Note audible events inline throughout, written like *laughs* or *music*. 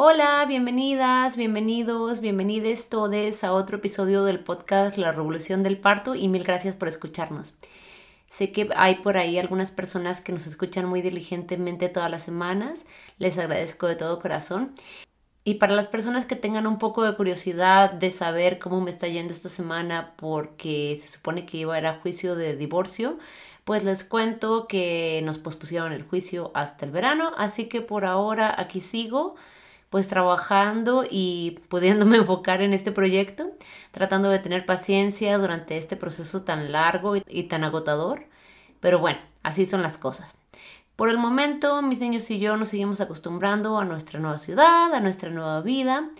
Hola, bienvenidas, bienvenidos, bienvenides todos a otro episodio del podcast La Revolución del Parto y mil gracias por escucharnos. Sé que hay por ahí algunas personas que nos escuchan muy diligentemente todas las semanas, les agradezco de todo corazón. Y para las personas que tengan un poco de curiosidad de saber cómo me está yendo esta semana porque se supone que iba a ir a juicio de divorcio, pues les cuento que nos pospusieron el juicio hasta el verano, así que por ahora aquí sigo pues trabajando y pudiéndome *laughs* enfocar en este proyecto, tratando de tener paciencia durante este proceso tan largo y, tan agotador. Pero bueno, así son las cosas. Por el momento, mis niños y yo nos seguimos acostumbrando a nuestra nueva ciudad, a nuestra nueva vida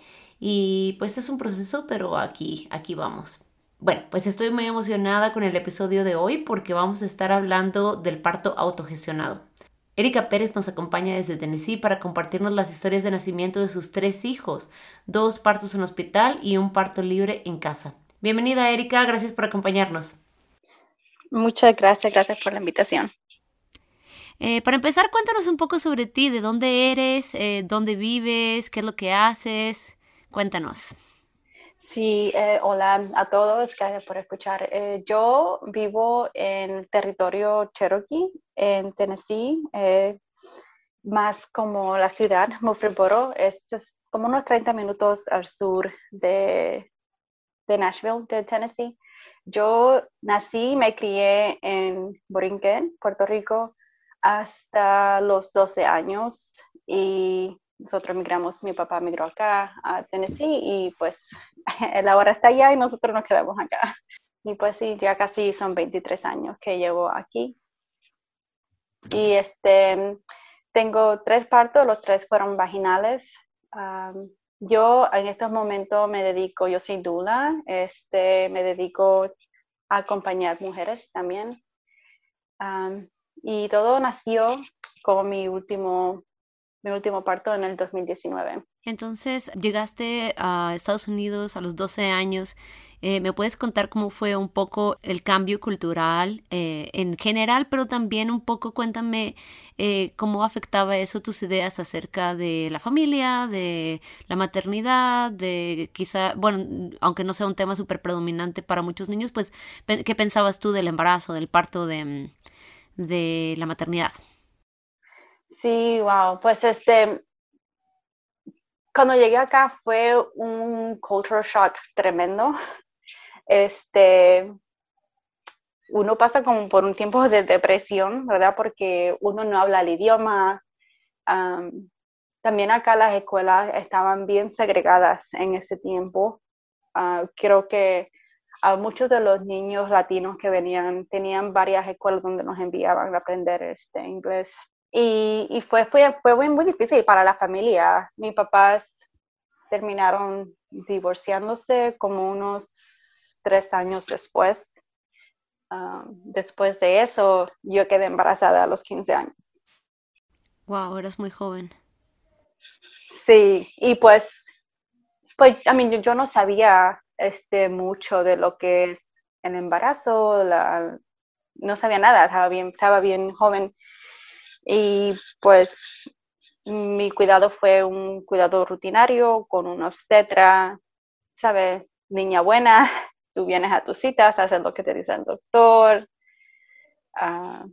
y pues es un proceso, pero aquí, aquí vamos. Bueno, pues estoy muy emocionada con el episodio de hoy porque vamos a estar hablando del parto autogestionado. Erika Pérez nos acompaña desde Tennessee para compartirnos las historias de nacimiento de sus tres hijos, dos partos en hospital y un parto libre en casa. Bienvenida Erika, gracias por acompañarnos. Muchas gracias, gracias por la invitación. Eh, para empezar, cuéntanos un poco sobre ti, de dónde eres, eh, dónde vives, qué es lo que haces. Cuéntanos. Sí, eh, hola a todos, gracias por escuchar. Eh, yo vivo en el territorio Cherokee, en Tennessee, eh, más como la ciudad, Murfreesboro, es, es, como unos 30 minutos al sur de, de Nashville, de Tennessee. Yo nací me crié en Borinquen, Puerto Rico, hasta los 12 años y nosotros migramos, mi papá migró acá a Tennessee y pues *laughs* él ahora está allá y nosotros nos quedamos acá. Y pues sí, ya casi son 23 años que llevo aquí. Y este, tengo tres partos, los tres fueron vaginales. yo en estos momentos me dedico, yo soy dula, este, me dedico a acompañar mujeres también. y todo nació como mi último mi último parto en el 2019. Entonces, llegaste a Estados Unidos a los 12 años. Eh, ¿Me puedes contar cómo fue un poco el cambio cultural eh, en general, pero también un poco cuéntame eh, cómo afectaba eso tus ideas acerca de la familia, de la maternidad, de quizá, bueno, aunque no sea un tema súper predominante para muchos niños, pues, ¿qué pensabas tú del embarazo, del parto, de, de la maternidad? Sí, wow. Pues este, cuando llegué acá fue un cultural shock tremendo. Este, uno pasa como por un tiempo de depresión, ¿verdad? Porque uno no habla el idioma. también acá las escuelas estaban bien segregadas en ese tiempo. Ah, creo que a muchos de los niños latinos que venían tenían varias escuelas donde nos enviaban a aprender este inglés. Y, fue, fue, fue muy, muy, difícil para la familia. Mis papás terminaron divorciándose como unos tres años después. Ah, después de eso, yo quedé embarazada a los 15 años. Wow, eres muy joven. Sí, y pues, pues, a mí yo no sabía este, mucho de lo que es el embarazo, la, no sabía nada, estaba bien, estaba bien joven y pues mi cuidado fue un cuidado rutinario con un obstetra, ¿sabes? Niña buena, *laughs* tú vienes a tus citas, haces lo que te dice el doctor. Ah,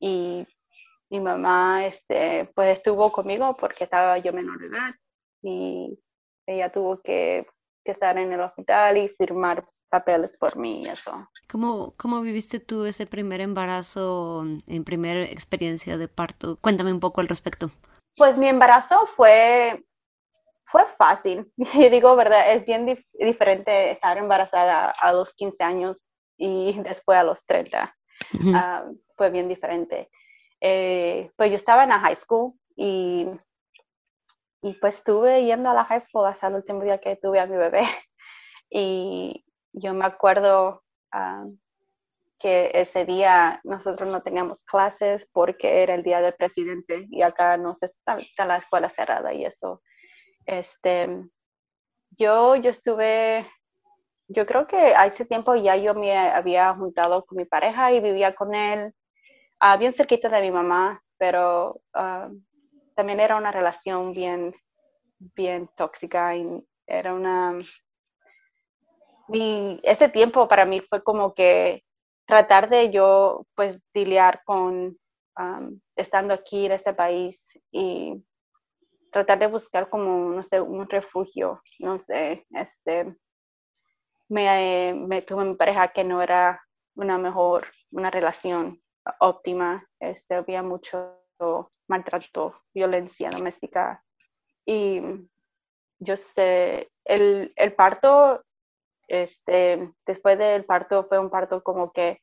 y mi mamá este, pues estuvo conmigo porque estaba yo menor de edad y ella tuvo que, que estar en el hospital y firmar papeles por mí y eso. ¿Cómo, ¿Cómo viviste tú ese primer embarazo, en primera experiencia de parto? Cuéntame un poco al respecto. Pues mi embarazo fue, fue fácil. *laughs* Y digo, ¿verdad? Es bien diferente estar embarazada a los 15 años y después a los 30. Ah, fue bien diferente. Eh, pues yo estaba en la high school y y pues estuve yendo a la high school hasta el último día que tuve a mi bebé. *laughs* Y yo me acuerdo ah, que ese día nosotros no teníamos clases porque era el día del presidente y acá no se está la escuela cerrada y eso. Este, yo, yo estuve, yo creo que a ese tiempo ya yo me había juntado con mi pareja y vivía con él ah, bien cerquita de mi mamá, pero ah, también era una relación bien, bien tóxica y era una... Mi, ese tiempo para mí fue como que tratar de yo pues lidiar con estando aquí en este país y tratar de buscar como, no sé, un refugio, no sé, este, me, me tuve mi pareja que no era una mejor, una relación óptima, este, había mucho maltrato, violencia doméstica y yo sé, el, el parto este, después del parto fue un parto como que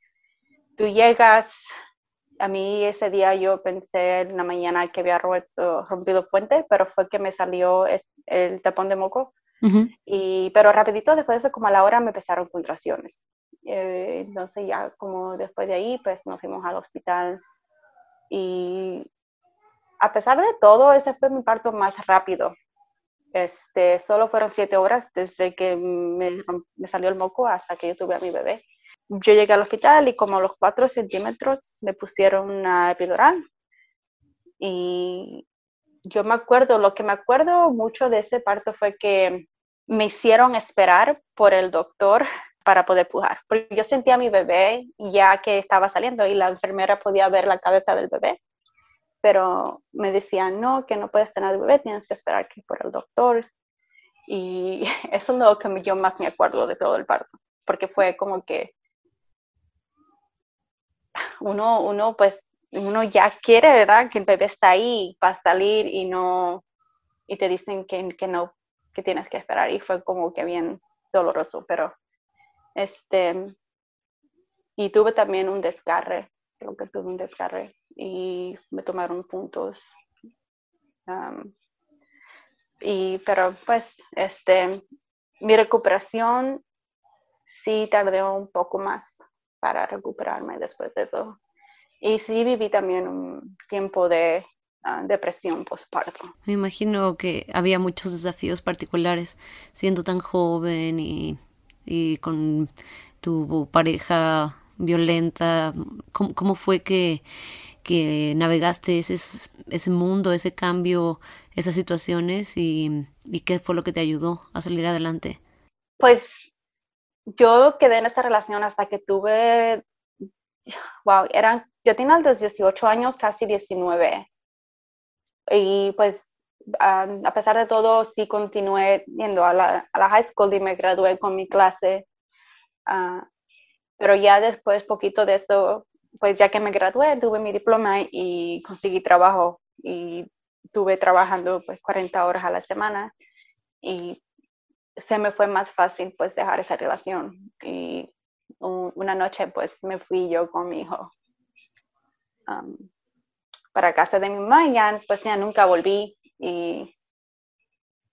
tú llegas, a mí ese día yo pensé en la mañana que había roto, rompido puente, pero fue que me salió el tapón de moco. y, pero rapidito después de eso, como a la hora, me empezaron contracciones. Eh, entonces ya como después de ahí, pues nos fuimos al hospital. Y a pesar de todo, ese fue mi parto más rápido. Este, solo fueron siete horas desde que me, salió el moco hasta que yo tuve a mi bebé. Yo llegué al hospital y como a los cuatro centímetros me pusieron una epidural. Y yo me acuerdo, lo que me acuerdo mucho de ese parto fue que me hicieron esperar por el doctor para poder pujar. Porque yo sentía a mi bebé ya que estaba saliendo y la enfermera podía ver la cabeza del bebé pero me decían, no, que no puedes tener bebé, tienes que esperar que por el doctor. Y *laughs* eso es lo que yo más me acuerdo de todo el parto, porque fue como que uno, uno pues, uno ya quiere, ¿verdad? Que el bebé está ahí para salir y no, y te dicen que, que no, que tienes que esperar. Y fue como que bien doloroso, pero este, y tuve también un desgarre, creo que tuve un desgarre y me tomaron puntos. y, pero pues, este, mi recuperación sí tardó un poco más para recuperarme después de eso. Y sí viví también un tiempo de ah, depresión postparto. Me imagino que había muchos desafíos particulares siendo tan joven y, y con tu pareja violenta. ¿Cómo, cómo fue que, que navegaste ese, ese mundo, ese cambio, esas situaciones y, y, qué fue lo que te ayudó a salir adelante? Pues yo quedé en esta relación hasta que tuve, wow, eran, yo tenía los 18 años, casi 19. Y pues a pesar de todo, sí continué yendo a la, a la, high school y me gradué con mi clase. Uh, pero ya después, poquito de eso, pues ya que me gradué, tuve mi diploma y conseguí trabajo y estuve trabajando pues 40 horas a la semana y se me fue más fácil pues dejar esa relación y una noche pues me fui yo con mi hijo um, para casa de mi mamá y ya pues ya nunca volví y,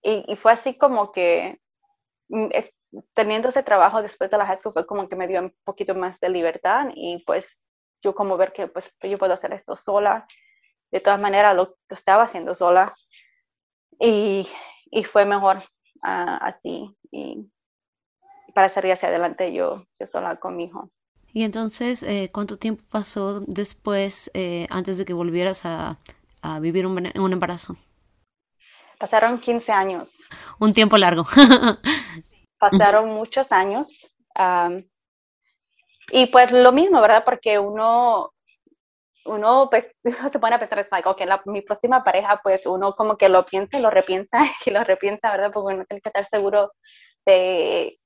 y, fue así como que mm, teniendo ese trabajo después de la high school fue como que me dio un poquito más de libertad y pues yo como ver que pues yo puedo hacer esto sola. De todas maneras lo, estaba haciendo sola y, y fue mejor uh, así y para salir hacia adelante yo, yo sola con mi hijo. Y entonces, eh, ¿cuánto tiempo pasó después, eh, antes de que volvieras a, a vivir un, un, embarazo? Pasaron 15 años. Un tiempo largo. *laughs* Pasaron muchos años. Um, y pues lo mismo, ¿verdad? Porque uno, uno pues, *laughs* se pone a pensar, es like, ok, la, mi próxima pareja, pues uno como que lo piensa lo repiensa *laughs* y lo repiensa, ¿verdad? Porque uno tiene que estar seguro de,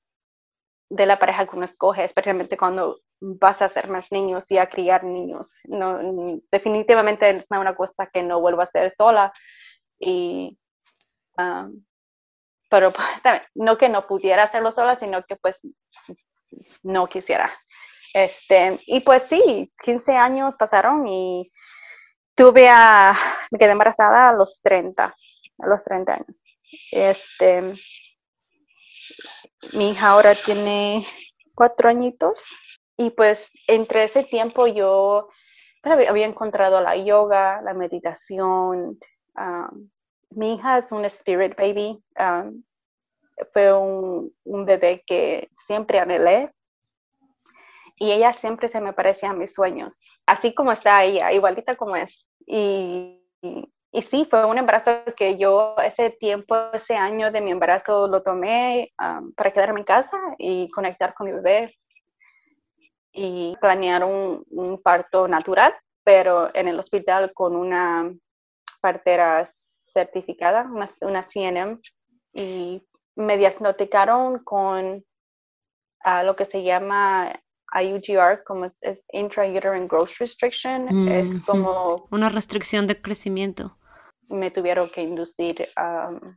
de la pareja que uno escoge, especialmente cuando vas a hacer más niños y a criar niños. No, definitivamente es una cosa que no vuelvo a hacer sola. Y, um, pero *laughs* no que no pudiera hacerlo sola, sino que pues no quisiera. Este, y pues sí, 15 años pasaron y tuve a, me quedé embarazada a los 30. a los 30 años. Este, mi hija ahora tiene cuatro añitos y pues entre ese tiempo yo pues, había, encontrado la yoga, la meditación. Mi hija es un spirit baby. Fue un, un, bebé que siempre anhelé y ella siempre se me parecía a mis sueños, así como está ella, igualita como es. Y, y, sí, fue un embarazo que yo ese tiempo, ese año de mi embarazo lo tomé um, para quedarme en casa y conectar con mi bebé y planear un, un parto natural, pero en el hospital con una partera certificada, una, una CNM, y me diagnosticaron con uh, lo que se llama IUGR, como es Intrauterine Growth Restriction, es como... Una restricción de crecimiento. Me tuvieron que inducir um,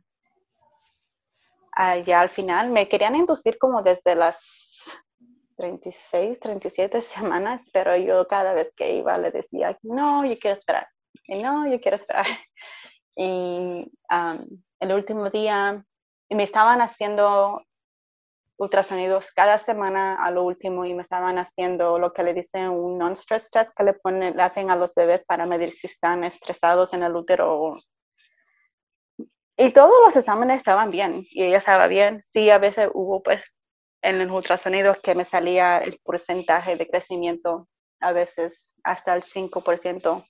allá al final. Me querían inducir como desde las 36, 37 semanas, pero yo cada vez que iba le decía, no, yo quiero esperar, y no, yo quiero esperar. *laughs* Y um, el último día me estaban haciendo ultrasonidos cada semana a lo último y me estaban haciendo lo que le dicen un non-stress test que le, ponen, le hacen a los bebés para medir si están estresados en el útero. Y todos los exámenes estaban bien y ella estaba bien. Sí, a veces hubo pues en los ultrasonidos que me salía el porcentaje de crecimiento, a veces hasta el 5%,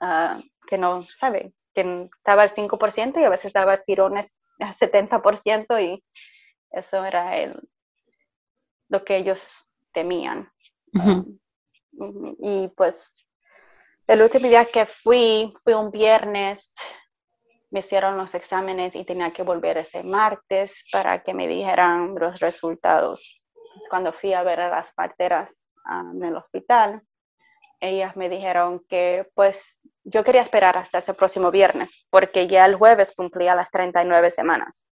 ah, que no sabe, que estaba al 5% y a veces estaba tirones al 70% y eso era el, lo que ellos temían. Um, y pues el último día que fui, fue un viernes, me hicieron los exámenes y tenía que volver ese martes para que me dijeran los resultados. Cuando fui a ver a las parteras um, en el hospital, ellas me dijeron que pues yo quería esperar hasta ese próximo viernes porque ya el jueves cumplía las 39 semanas.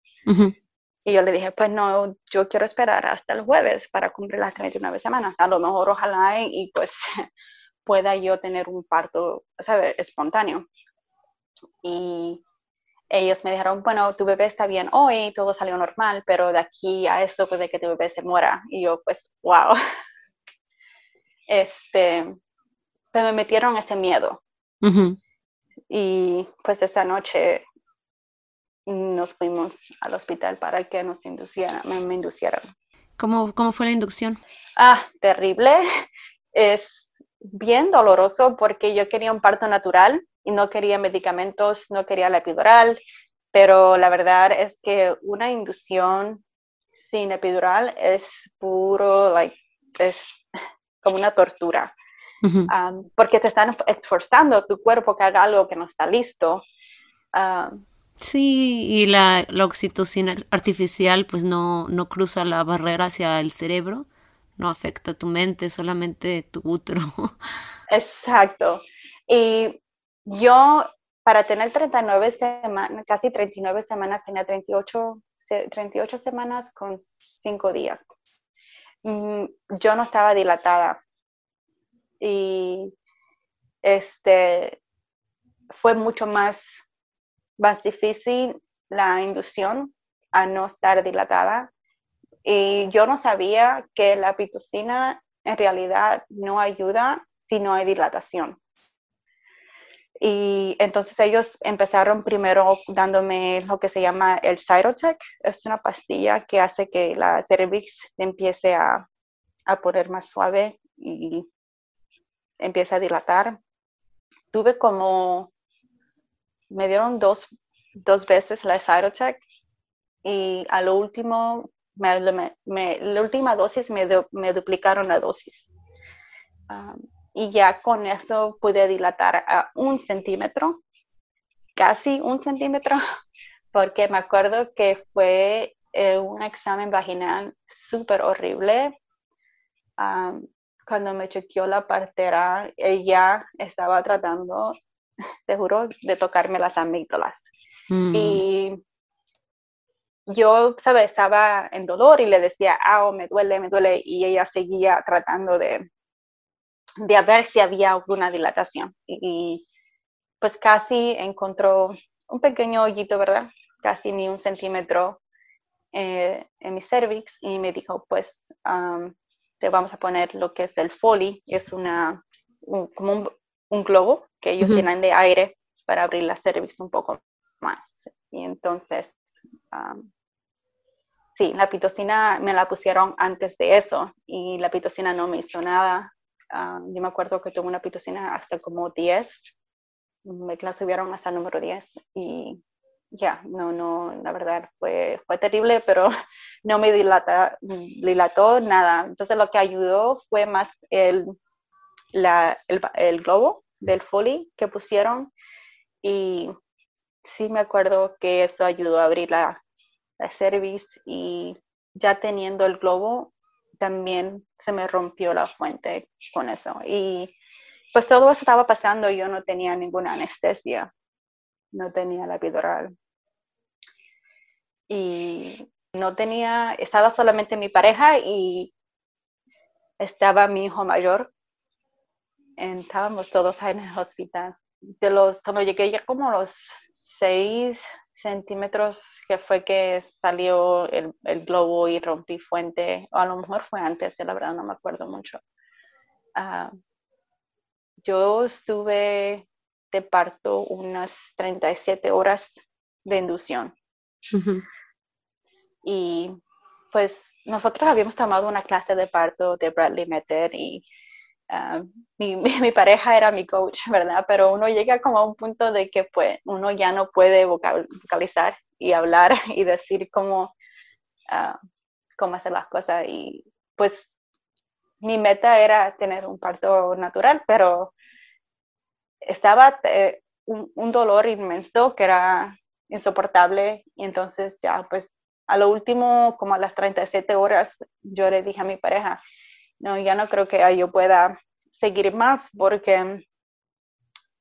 Y yo le dije, pues no, yo quiero esperar hasta el jueves para cumplir las 39 semanas. A lo mejor ojalá y, pues *laughs* pueda yo tener un parto, ¿sabes? Espontáneo. Y ellos me dijeron, bueno, tu bebé está bien hoy, todo salió normal, pero de aquí a esto puede que tu bebé se muera. Y yo, pues, wow. *laughs* Este, pues me metieron ese miedo. Y pues esa noche nos fuimos al hospital para que nos inducieran, me, inducieran. ¿Cómo, ¿Cómo fue la inducción? Ah, terrible. Es bien doloroso porque yo quería un parto natural y no quería medicamentos, no quería la epidural, pero la verdad es que una inducción sin epidural es puro, like, es como una tortura. porque te están esforzando tu cuerpo que haga algo que no está listo. Sí, y la, oxitocina artificial pues no, no cruza la barrera hacia el cerebro, no afecta tu mente, solamente tu útero. *laughs* Exacto. Y yo, para tener 39 semanas, casi 39 semanas, tenía 38, 38 semanas con 5 días. Mm, yo no estaba dilatada. Y este fue mucho más más difícil la inducción a no estar dilatada. Y yo no sabía que la pitocina en realidad no ayuda si no hay dilatación. Y entonces ellos empezaron primero dándome lo que se llama el Cytotec. Es una pastilla que hace que la cervix empiece a, a poner más suave y empiece a dilatar. Tuve como me dieron dos, dos veces la Cytotec y a lo último, me, la última dosis me, me, duplicaron la dosis. Y ya con eso pude dilatar a un centímetro, casi un centímetro, *laughs* porque me acuerdo que fue eh, un examen vaginal súper horrible. Um, cuando me chequeó la partera, ella estaba tratando *laughs* te juro, de tocarme las amígdalas. Mm. Y yo, ¿sabes? Estaba en dolor y le decía, ah, me duele, me duele, y ella seguía tratando de, de ver si había alguna dilatación. Y, pues casi encontró un pequeño hoyito, ¿verdad? Casi ni un centímetro eh, en mi cervix y me dijo, pues te vamos a poner lo que es el Foley, es una, como un, globo que ellos llenan de aire para abrir la cervix un poco más. Y entonces, sí, la pitocina me la pusieron antes de eso y la pitocina no me hizo nada. yo me acuerdo que tuve una pitocina hasta como 10, me la subieron hasta el número 10 y ya, no, no, la verdad fue, fue terrible, pero *laughs* no me dilata, dilató nada. Entonces lo que ayudó fue más el, la, el, globo del Foley que pusieron y sí me acuerdo que eso ayudó a abrir la, la cervix y ya teniendo el globo también se me rompió la fuente con eso. Y pues todo eso estaba pasando, yo no tenía ninguna anestesia, no tenía la epidural y no tenía, estaba solamente mi pareja y estaba mi hijo mayor. Estábamos todos ahí en el hospital. De los, cuando llegué ya como los seis centímetros que fue que salió el, globo y rompí fuente, o a lo mejor fue antes, la verdad no me acuerdo mucho. Ah, yo estuve de parto unas 37 horas de inducción. Y pues nosotros habíamos tomado una clase de parto de Bradley Metter y ah, mi, *laughs* mi, pareja era mi coach, ¿verdad? Pero uno llega como a un punto de que pues uno ya no puede vocalizar y hablar *laughs* y decir cómo, uh, cómo hacer las cosas. Y pues mi meta era tener un parto natural, pero estaba eh, un, un dolor inmenso que era insoportable y entonces ya pues a lo último, como a las 37 horas, yo le dije a mi pareja, no, ya no creo que yo pueda seguir más porque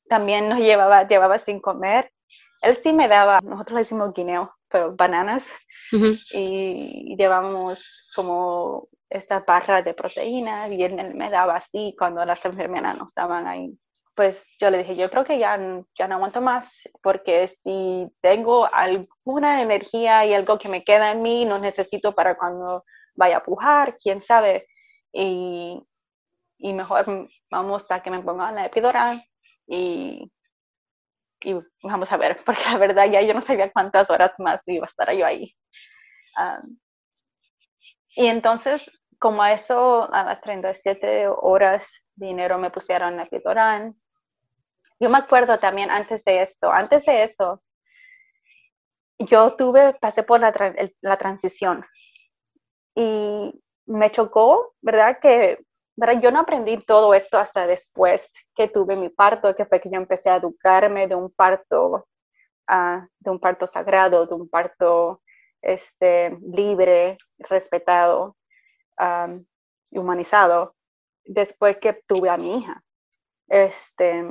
también nos llevaba, llevaba sin comer. Él sí me daba, nosotros le decimos guineo, pero bananas, y llevamos como esta barra de proteínas y él me daba así cuando las enfermeras no estaban ahí pues yo le dije, yo creo que ya, ya no aguanto más, porque si tengo alguna energía y algo que me queda en mí, no necesito para cuando vaya a pujar, quién sabe. Y, y mejor vamos a que me pongan la epidural y, y vamos a ver, *laughs* porque la verdad ya yo no sabía cuántas horas más iba a estar yo ahí. y entonces, como a eso, a las 37 horas de me pusieron la epidural yo me acuerdo también antes de esto, antes de eso, yo tuve, pasé por la, la transición y me chocó, ¿verdad? Que ¿verdad? yo no aprendí todo esto hasta después que tuve mi parto, que fue que yo empecé a educarme de un parto, uh, de un parto sagrado, de un parto este, libre, respetado, um, humanizado, después que tuve a mi hija. Este,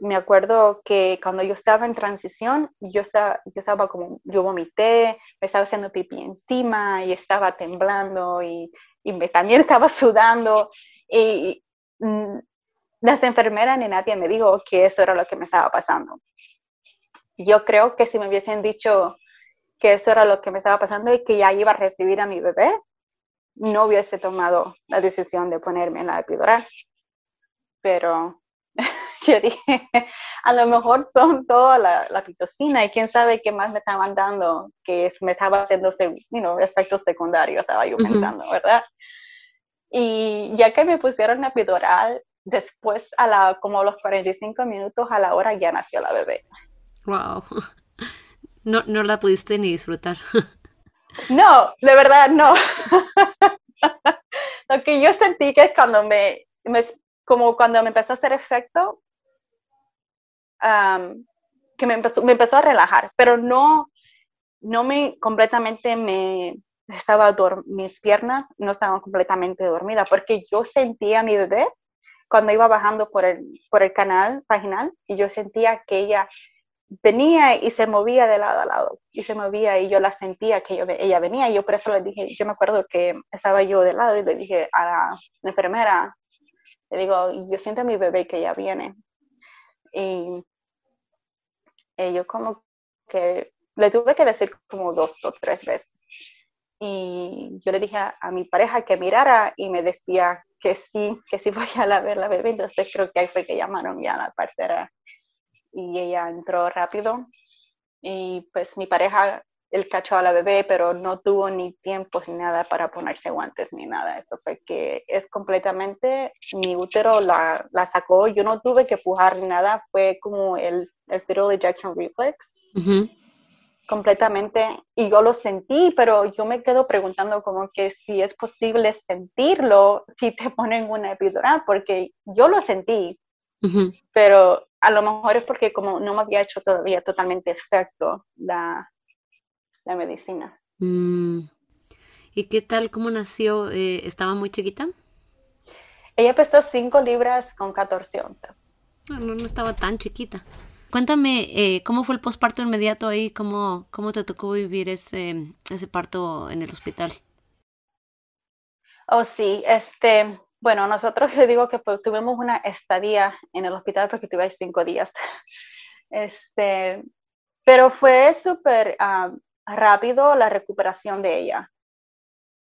me acuerdo que cuando yo estaba en transición, yo estaba, yo estaba como, yo vomité, me estaba haciendo pipí encima y estaba temblando y, me, también estaba sudando y, mm, las enfermeras ni nadie me dijo que eso era lo que me estaba pasando. Yo creo que si me hubiesen dicho que eso era lo que me estaba pasando y que ya iba a recibir a mi bebé, no hubiese tomado la decisión de ponerme en la epidural. Pero *laughs* yo dije, *laughs* a lo mejor son toda la, la, pitocina y quién sabe qué más me estaban dando, que me estaba haciendo you efectos secundarios, estaba yo pensando, ¿verdad? Y ya que me pusieron la epidural, después a la, como los 45 minutos a la hora ya nació la bebé. Wow. *laughs* No, no la pudiste ni disfrutar. *laughs* No, de verdad no. Lo que yo sentí que es cuando me, me, como cuando me empezó a hacer efecto, que me empezó, me empezó a relajar, pero no, no me completamente me estaba, mis piernas no estaban completamente dormidas, porque yo sentía a mi bebé cuando iba bajando por el, por el canal vaginal y yo sentía que ella venía y se movía de lado a lado y se movía y yo la sentía que ella venía y yo por eso le dije, yo me acuerdo que estaba yo de lado y le dije a la enfermera, le digo, yo siento a mi bebé que ya viene. Y eh, yo como que le tuve que decir como dos o tres veces. Y yo le dije a, mi pareja que mirara y me decía que sí, que sí *laughs* podía a ver la bebé. Entonces creo que ahí fue que llamaron ya a la partera y ella entró rápido. Y pues mi pareja, él cachó a la bebé, pero no tuvo ni tiempo ni nada para ponerse guantes ni nada. Eso fue que es completamente, mi útero la, la sacó, yo no tuve que pujar ni nada, fue como el, el fetal ejection reflex. completamente. Y yo lo sentí, pero yo me quedo preguntando como que si es posible sentirlo si te *laughs* ponen una epidural, porque yo lo sentí, pero a lo mejor es porque como no me había hecho todavía totalmente efecto la, la medicina. Mm. ¿Y qué tal? ¿Cómo nació? Eh, ¿Estaba muy chiquita? Ella pesó 5 libras con 14 onzas. No, no, estaba tan chiquita. Cuéntame, eh, ¿cómo fue el posparto inmediato ahí? ¿Cómo, ¿Cómo te tocó vivir ese, ese parto en el hospital? Oh, sí, este, bueno, nosotros *laughs* le digo que pues, tuvimos una estadía en el hospital porque tuve cinco días. *laughs* Este, pero fue súper ah, rápido la recuperación de ella.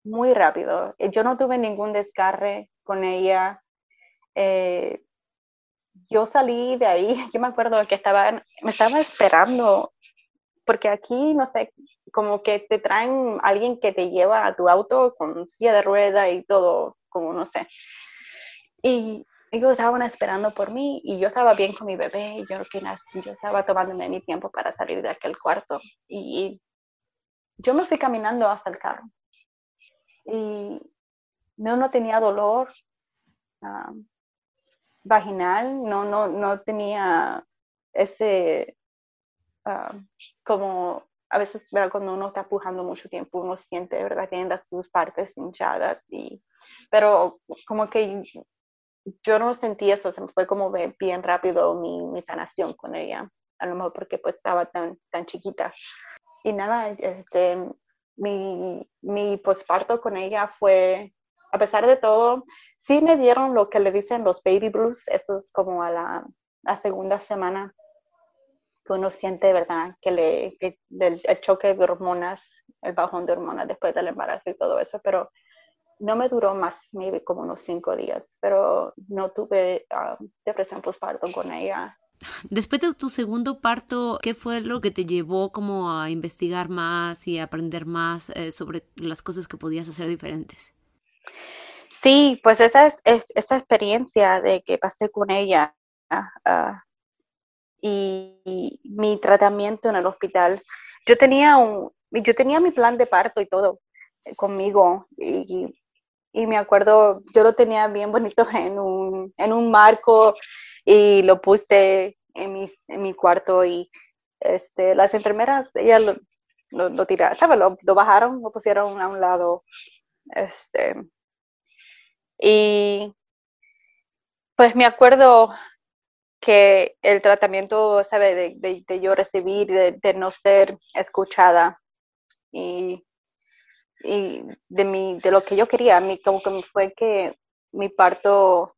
Muy rápido. Yo no tuve ningún descarre con ella. Eh, yo salí de ahí, *laughs* yo me acuerdo que estaba, me estaba esperando, porque aquí, no sé, como que te traen alguien que te lleva a tu auto con silla de rueda y todo, como no sé. Y ellos estaban esperando por mí y yo estaba bien con mi bebé. Yo, yo estaba tomándome mi tiempo para salir de aquel cuarto. Y yo me fui caminando hasta el carro. Y no, no tenía dolor ah, vaginal, no, no, no tenía ese, ah, como a veces cuando uno está pujando mucho tiempo, uno siente, ¿verdad? Tiene sus partes hinchadas y pero como que yo no sentí eso, se me fue como bien rápido mi, sanación con ella, a lo mejor porque pues estaba tan, tan chiquita. Y nada, este, mi, mi posparto con ella fue, a pesar de todo, sí me dieron lo que le dicen los baby blues, eso es como a la, segunda semana que uno siente, ¿verdad? Que, le, el choque de hormonas, el bajón de hormonas después del embarazo y todo eso, pero no me duró más, maybe como unos cinco días, pero no tuve ah, depresión postparto con ella. Después de tu segundo parto, ¿qué fue lo que te llevó como a investigar más y aprender más eh, sobre las cosas que podías hacer diferentes? Sí, pues esa, es, esa experiencia de que pasé con ella ah, y, mi tratamiento en el hospital. Yo tenía un, yo tenía mi plan de parto y todo conmigo y y me acuerdo, yo lo tenía bien bonito en un, en un marco y lo puse en mi, en mi cuarto y este, las enfermeras, ellas lo, lo, tiraron, ¿sabes? Lo, lo, bajaron, lo pusieron a un lado. Este, y pues me acuerdo que el tratamiento, ¿sabe? De, de, de yo recibir, de, de, no ser escuchada. Y y de, mi, de lo que yo quería. A mí como que fue que mi parto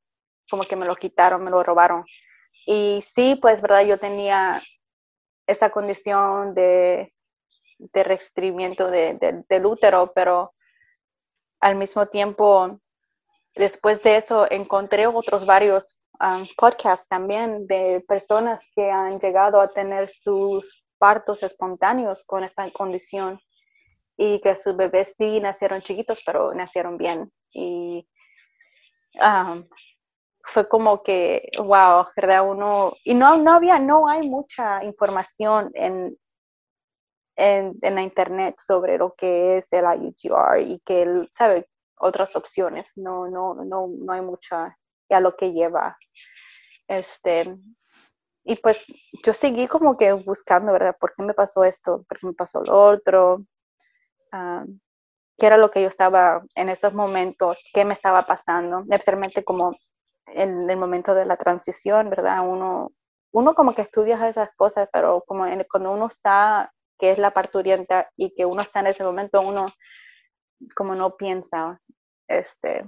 como que me lo quitaron, me lo robaron. Y sí, pues, ¿verdad? Yo tenía esa condición de, de restrimiento de, del útero, pero al mismo tiempo, después de eso, encontré otros varios um, podcasts también de personas que han llegado a tener sus partos espontáneos con esta condición y que sus bebés sí nacieron chiquitos, pero nacieron bien. Y fue como que, wow, ¿verdad? Uno, y no, no había, no hay mucha información en, en, en la internet sobre lo que es el IUGR y que, él, ¿sabe? Otras opciones, no, no, no, no hay mucha a lo que lleva. Este, y pues yo seguí como que buscando, ¿verdad? ¿Por qué me pasó esto? ¿Por qué me pasó lo otro? Ah, qué era lo que yo estaba en esos momentos, qué me estaba pasando, especialmente como en el momento de la transición, ¿verdad? Uno, uno como que estudia esas cosas, pero como cuando uno está, que es la parturienta y que uno está en ese momento, uno como no piensa, este,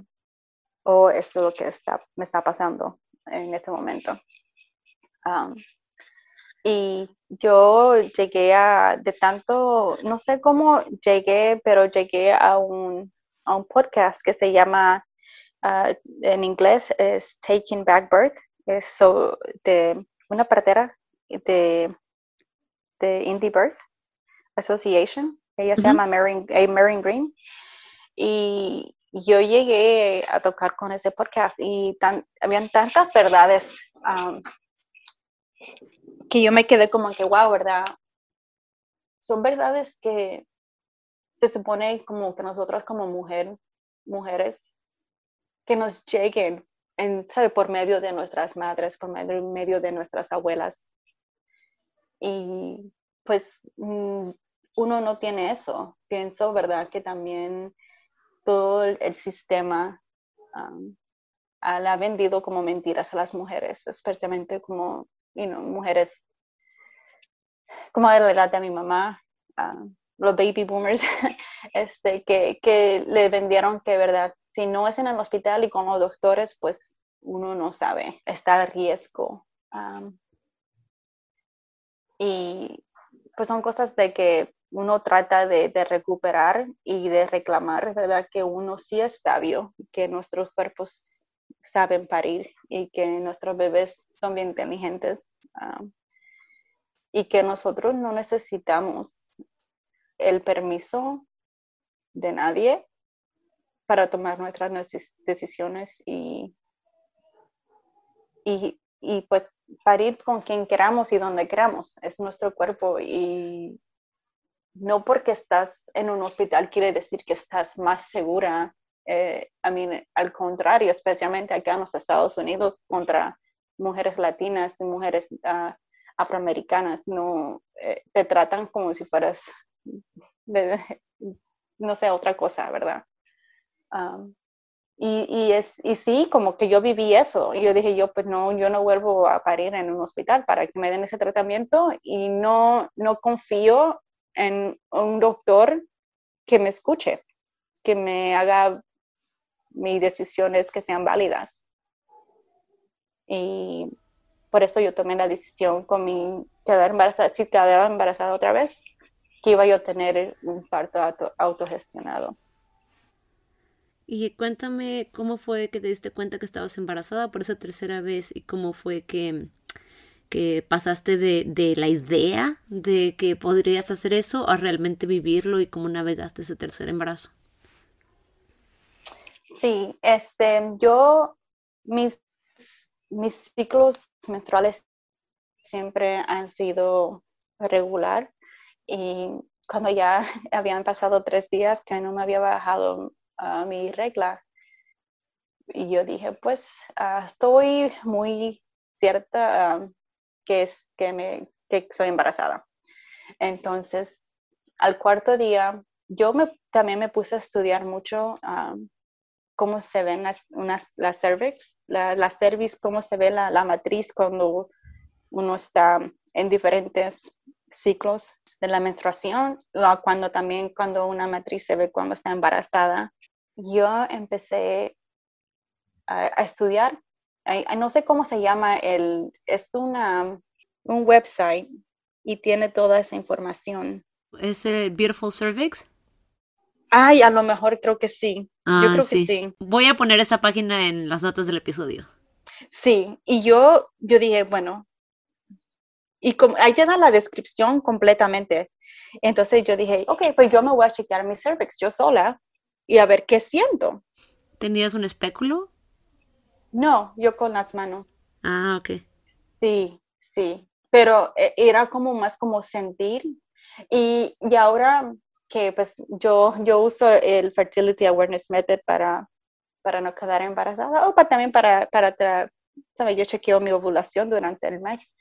o oh, esto es lo que está, me está pasando en este momento. Ah, y yo llegué a, de tanto, no sé cómo llegué, pero llegué a un, a un podcast que se llama, ah, en inglés es Taking Back Birth, es de una partera de, de Indie Birth Association, ella se llama Mary, Mary Green, y yo llegué a tocar con ese podcast y tan, habían tantas verdades que yo me quedé como que, wow, ¿verdad? Son verdades que se supone como que nosotros como mujer, mujeres, que nos lleguen, en, ¿sabe? Por medio de nuestras madres, por medio, de nuestras abuelas. Y pues mm, uno no tiene eso. Pienso, ¿verdad? Que también todo el, sistema ha vendido como mentiras a las mujeres, especialmente como mujeres como de la edad de mi mamá, los baby boomers, *laughs* este, que, que, le vendieron que, verdad, si no es en el hospital y con los doctores, pues uno no sabe, está a riesgo. y pues son cosas de que uno trata de, recuperar y de reclamar, ¿verdad? Que uno sí es sabio, que nuestros cuerpos saben parir y que nuestros bebés son bien inteligentes y que nosotros no necesitamos el permiso de nadie para tomar nuestras decisiones y, y, y, pues parir con quien queramos y donde queramos. Es nuestro cuerpo y no porque estás en un hospital quiere decir que estás más segura. Eh, a mí, al contrario, especialmente acá en los Estados Unidos, contra mujeres latinas y mujeres uh, afroamericanas, no eh, te tratan como si fueras, no sé, otra cosa, ¿verdad? Y, y, es, y sí, como que yo viví eso. Y yo dije, yo pues no, yo no vuelvo a parir en un hospital para que me den ese tratamiento y no, no confío en un doctor que me escuche, que me haga mis decisiones que sean válidas. Y por eso yo tomé la decisión con mi quedar embarazada, si quedaba embarazada otra vez, que iba yo a tener un parto autogestionado. Y cuéntame cómo fue que te diste cuenta que estabas embarazada por esa tercera vez y cómo fue que, que pasaste de, de, la idea de que podrías hacer eso a realmente vivirlo y cómo navegaste ese tercer embarazo. Sí, este, yo, mis mis ciclos menstruales siempre han sido regular y cuando ya *laughs* habían pasado tres días que no me había bajado a mi regla, y yo dije, pues ah, estoy muy cierta ah, que, es, que, me, que soy embarazada. Entonces, al cuarto día, yo también me puse a estudiar mucho ah, cómo se ven las, unas, las cervix, cervix, cómo se ve la, matriz cuando uno está en diferentes ciclos de la menstruación, cuando también cuando una matriz se ve cuando está embarazada. Yo empecé a, estudiar, no sé cómo se llama, el, es una, un website y tiene toda esa información. ¿Es el Beautiful Cervix? Ay, a lo mejor creo que sí. yo ah, creo que sí. Voy a poner esa página en las notas del episodio. Sí, y yo, yo dije, bueno, y como, ahí te da la descripción completamente. Entonces yo dije, ok, pues yo me voy a chequear mi cervix yo sola y a ver qué siento. ¿Tenías un espéculo? No, yo con las manos. Ah, ok. Sí, sí, pero eh, era como más como sentir. Y, y ahora que pues yo, yo uso el Fertility Awareness Method para, para no quedar embarazada o para, también para, para ¿sabes? yo chequeo mi ovulación durante el mes.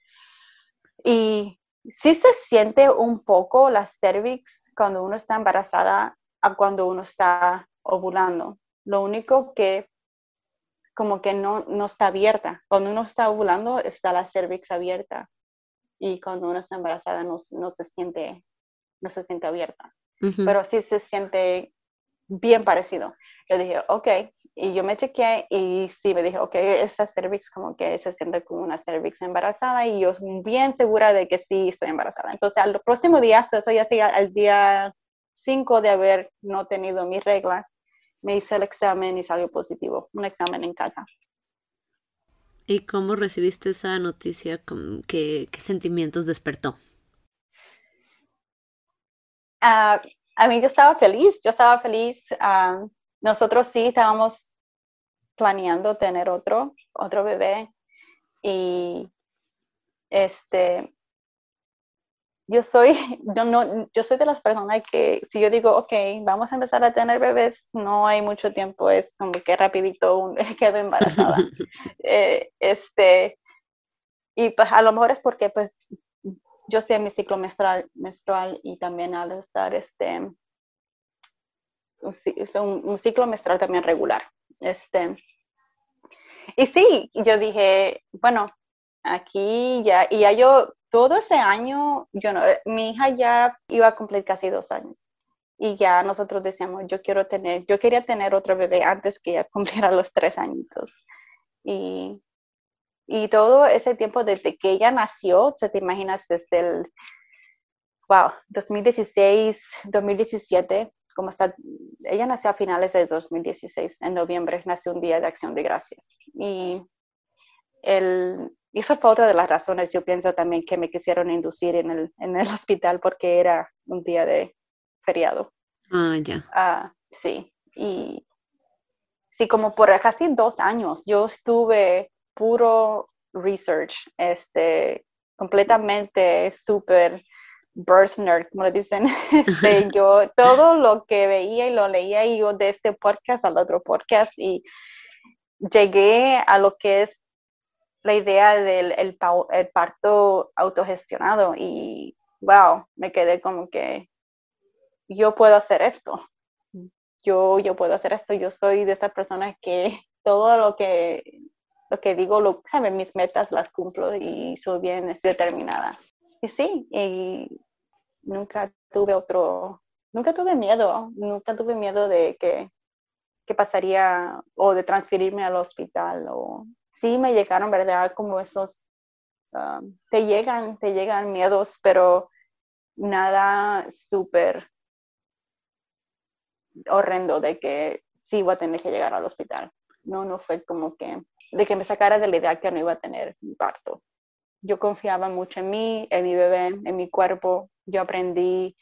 Y sí se siente un poco la cervix cuando uno está embarazada a cuando uno está ovulando. Lo único que como que no, no está abierta. Cuando uno está ovulando está la cervix abierta y cuando uno está embarazada no, no se siente no se siente abierta pero sí se siente bien parecido. Yo dije, ok, y yo me chequeé y sí, me dije, ok, esa cervix como que se siente como una cervix embarazada y yo bien segura de que sí estoy embarazada. Entonces, al próximo día, soy así al día 5 de haber no tenido mi regla, me hice el examen y salió positivo, un examen en casa. ¿Y cómo recibiste esa noticia? ¿Qué, qué sentimientos despertó? Uh, a mí yo estaba feliz, yo estaba feliz. Uh, nosotros sí estábamos planeando tener otro, otro bebé y este, yo soy, *laughs* yo, no, yo soy de las personas que si yo digo, ok, vamos a empezar a tener bebés, no hay mucho tiempo, es como que rapidito *laughs* quedo embarazada. *laughs* Eh, este, y pues a lo mejor es porque pues yo sé mi ciclo menstrual, menstrual y también al estar este, un, un ciclo menstrual también regular. Este, y sí, yo dije, bueno, aquí ya, y ya yo todo ese año, yo no, eh, mi hija ya iba a cumplir casi dos años y ya nosotros decíamos, yo quiero tener, yo quería tener otro bebé antes que ella *laughs* cumpliera los tres añitos. Y, y todo ese tiempo desde que ella nació, se te imaginas desde el, wow, 2016, 2017, como está, ella nació a finales de 2016, en noviembre nació un día de acción de gracias. Y el, y eso fue otra de las razones, yo pienso también que me quisieron inducir en el, en el *laughs* hospital porque era un día de feriado. Ah, ya. Ah, sí, y sí, como por casi dos años yo estuve puro research, este, completamente súper birth nerd, como le dicen. *laughs* Este, *laughs* yo todo lo que veía y lo leía y yo de este podcast al otro podcast y llegué a lo que es la idea del el, parto autogestionado y wow, me quedé como que yo puedo hacer esto. Yo, yo puedo hacer esto. Yo soy de esas personas que todo lo que, lo que digo, lo, ¿sabe? mis metas las cumplo y soy bien determinada. Y sí, y nunca tuve otro, nunca tuve miedo, nunca tuve miedo de que, que pasaría o de transferirme al hospital o sí me llegaron, ¿verdad? Como esos, ah, te llegan, te llegan miedos, pero nada súper horrendo de que sí iba a tener que llegar al hospital. No, no fue como que, de que me sacara de la idea que no iba a tener un parto. Yo confiaba mucho en mí, en mi bebé, en mi cuerpo. Yo aprendí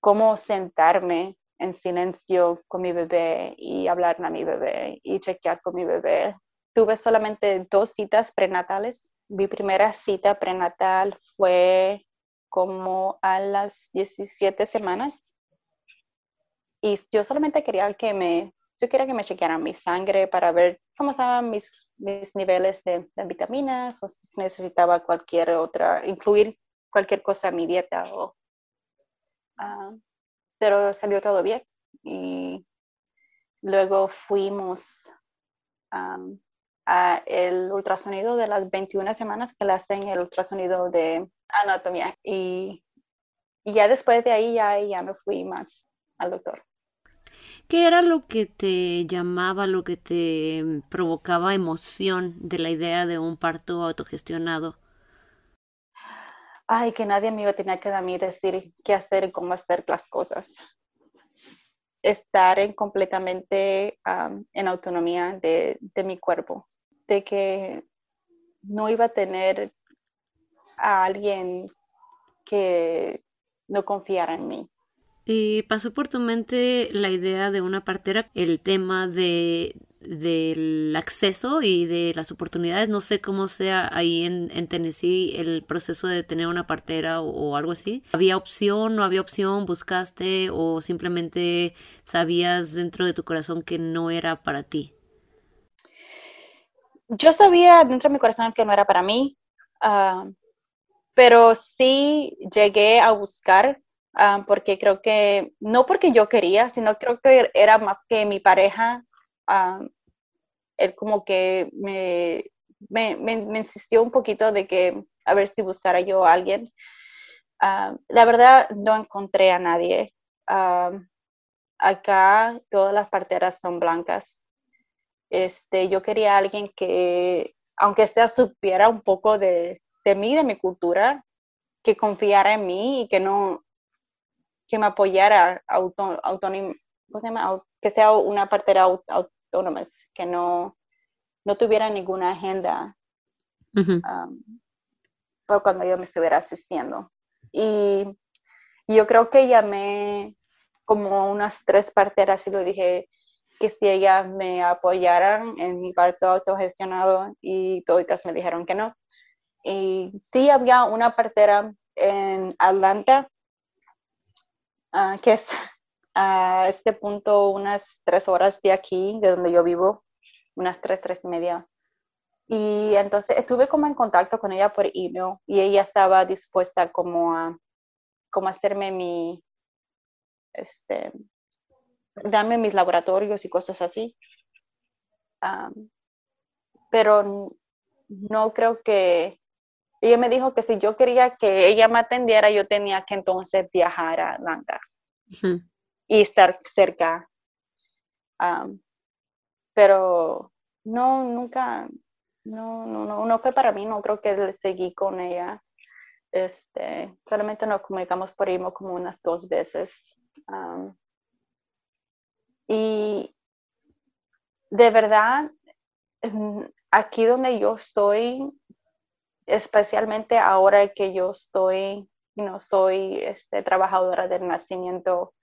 cómo sentarme en silencio con mi bebé y hablarle a mi bebé y chequear con mi bebé tuve solamente dos citas prenatales. Mi primera cita prenatal fue como a las 17 semanas. Y yo solamente quería que me, yo quería que me chequearan mi sangre para ver cómo estaban mis, mis niveles de, vitaminas o si necesitaba cualquier otra, incluir cualquier cosa en mi dieta. O, ah, pero salió todo bien. Y luego fuimos el ultrasonido de las 21 semanas que le hacen el ultrasonido de anatomía. Y, ya después de ahí ya, ya me fui más al doctor. ¿Qué era lo que te llamaba, lo que te provocaba emoción de la idea de un parto autogestionado? Ay, que nadie me iba a tener que a mí decir qué hacer y cómo hacer las cosas. Estar en completamente en autonomía de, de, mi cuerpo de que no iba a tener a alguien que no confiara en mí. ¿Y pasó por tu mente la idea de una partera, el tema de del acceso y de las oportunidades? No sé cómo sea ahí en, en Tennessee el proceso de tener una partera o, algo así. ¿Había opción, no había opción? ¿Buscaste o simplemente sabías dentro de tu corazón que no era para ti? Yo sabía dentro de mi corazón que no era para mí, ah, pero sí llegué a buscar ah, porque creo que, no porque yo quería, sino creo que era más que mi pareja, uh, él como que me, me, me, insistió un poquito de que a ver si buscara yo a alguien. la verdad, no encontré a nadie. acá todas las parteras son blancas. Este, yo quería alguien que, aunque sea, supiera un poco de, de mí, de mi cultura, que confiara en mí y que no, que me apoyara auto, que sea una partera autónoma, que no, no tuviera ninguna agenda por cuando yo me estuviera asistiendo. Y yo creo que llamé como unas tres parteras y lo dije que si ellas me apoyaran en mi parto autogestionado y todas me dijeron que no. Y sí había una partera en Atlanta ah, que es *laughs* a este punto unas tres horas de aquí, de donde yo vivo, unas tres, tres y media. Y entonces estuve como en contacto con ella por email y ella estaba dispuesta como a como hacerme mi, este, darme mis laboratorios y cosas así. pero no creo que, ella me dijo que si yo quería que ella me atendiera, yo tenía que entonces viajar a Atlanta y estar cerca. pero no, nunca, no, no, no, no fue para mí, no creo que seguí con ella. Este, solamente nos comunicamos por email como unas dos veces. Y de verdad, aquí donde yo estoy, especialmente ahora que yo estoy, soy este, trabajadora del nacimiento,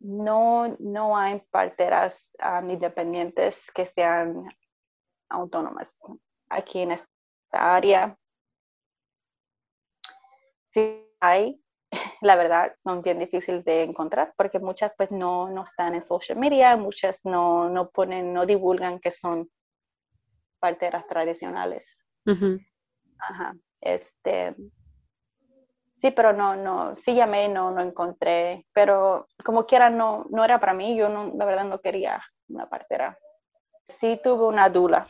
no, no hay parteras independientes que sean autónomas aquí en esta área. Sí hay, *laughs* la verdad, son bien difíciles de encontrar porque muchas pues no, no están en social media, muchas no, no ponen, no divulgan que son parteras tradicionales. Ajá, este, sí, pero no, no, sí llamé, no, no encontré, pero como quiera no, no era para mí, yo no, la verdad no quería una partera. Sí tuve una dula.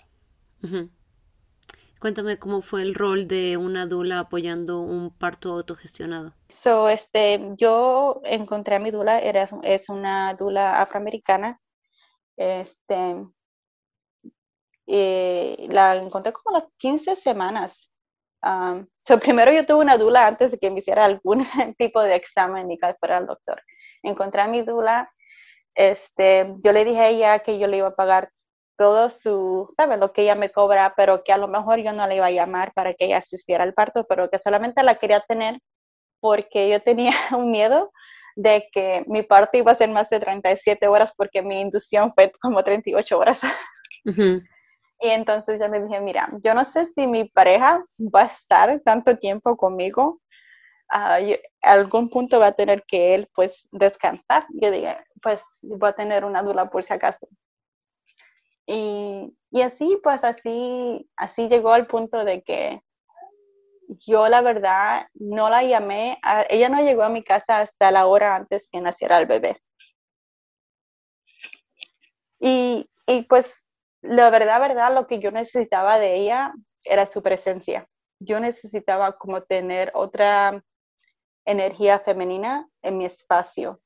Cuéntame cómo fue el rol de una dula apoyando un parto autogestionado. So, este, yo encontré a mi dula, era, es una dula afroamericana. Este, la encontré como las 15 semanas. Um, so, *laughs* primero yo tuve una dula antes de que me hiciera algún *laughs* tipo de examen y que fuera al doctor. Encontré a mi dula, este, yo le dije a ella que yo le iba a pagar todo su, ¿sabes? Lo que ella me cobra, pero que a lo mejor yo no le iba a llamar para que ella asistiera al parto, pero que solamente la quería tener porque yo tenía *laughs* un miedo de que mi parto iba a ser más de 37 horas porque mi inducción fue como 38 horas. *laughs* Y entonces ya me dije, mira, yo no sé si mi pareja va a estar tanto tiempo conmigo. a algún punto va a tener que él pues descansar. Yo dije, pues voy a tener una dula por si acaso. Y, y así, pues así, así llegó al punto de que yo la verdad no la llamé, ella no llegó a mi casa hasta la hora antes que naciera el bebé. Y, y, pues la verdad, verdad, lo que yo necesitaba de ella era su presencia. Yo necesitaba como tener otra energía femenina en mi espacio.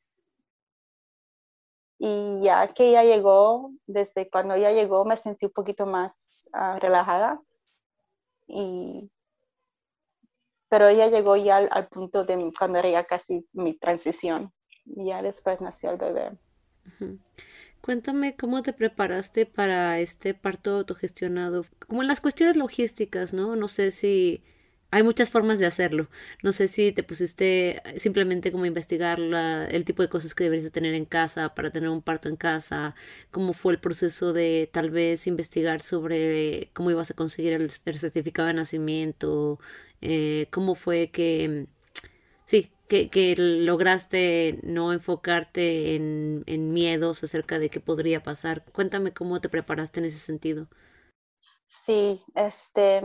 Y ya que ella llegó, desde cuando ella llegó me sentí un poquito más ah, relajada. Y, pero ella llegó ya al, punto de cuando era ya casi mi transición. Y ya después nació el bebé. Cuéntame cómo te preparaste para este parto autogestionado, como en las cuestiones logísticas, ¿no? No sé si hay muchas formas de hacerlo. No sé si te pusiste simplemente como investigar el tipo de cosas que deberías tener en casa para tener un parto en casa, cómo fue el proceso de tal vez investigar sobre cómo ibas a conseguir el, certificado de nacimiento, eh, cómo fue que, sí, que, lograste no enfocarte en, en miedos acerca de qué podría pasar. Cuéntame cómo te preparaste en ese sentido. Sí, este,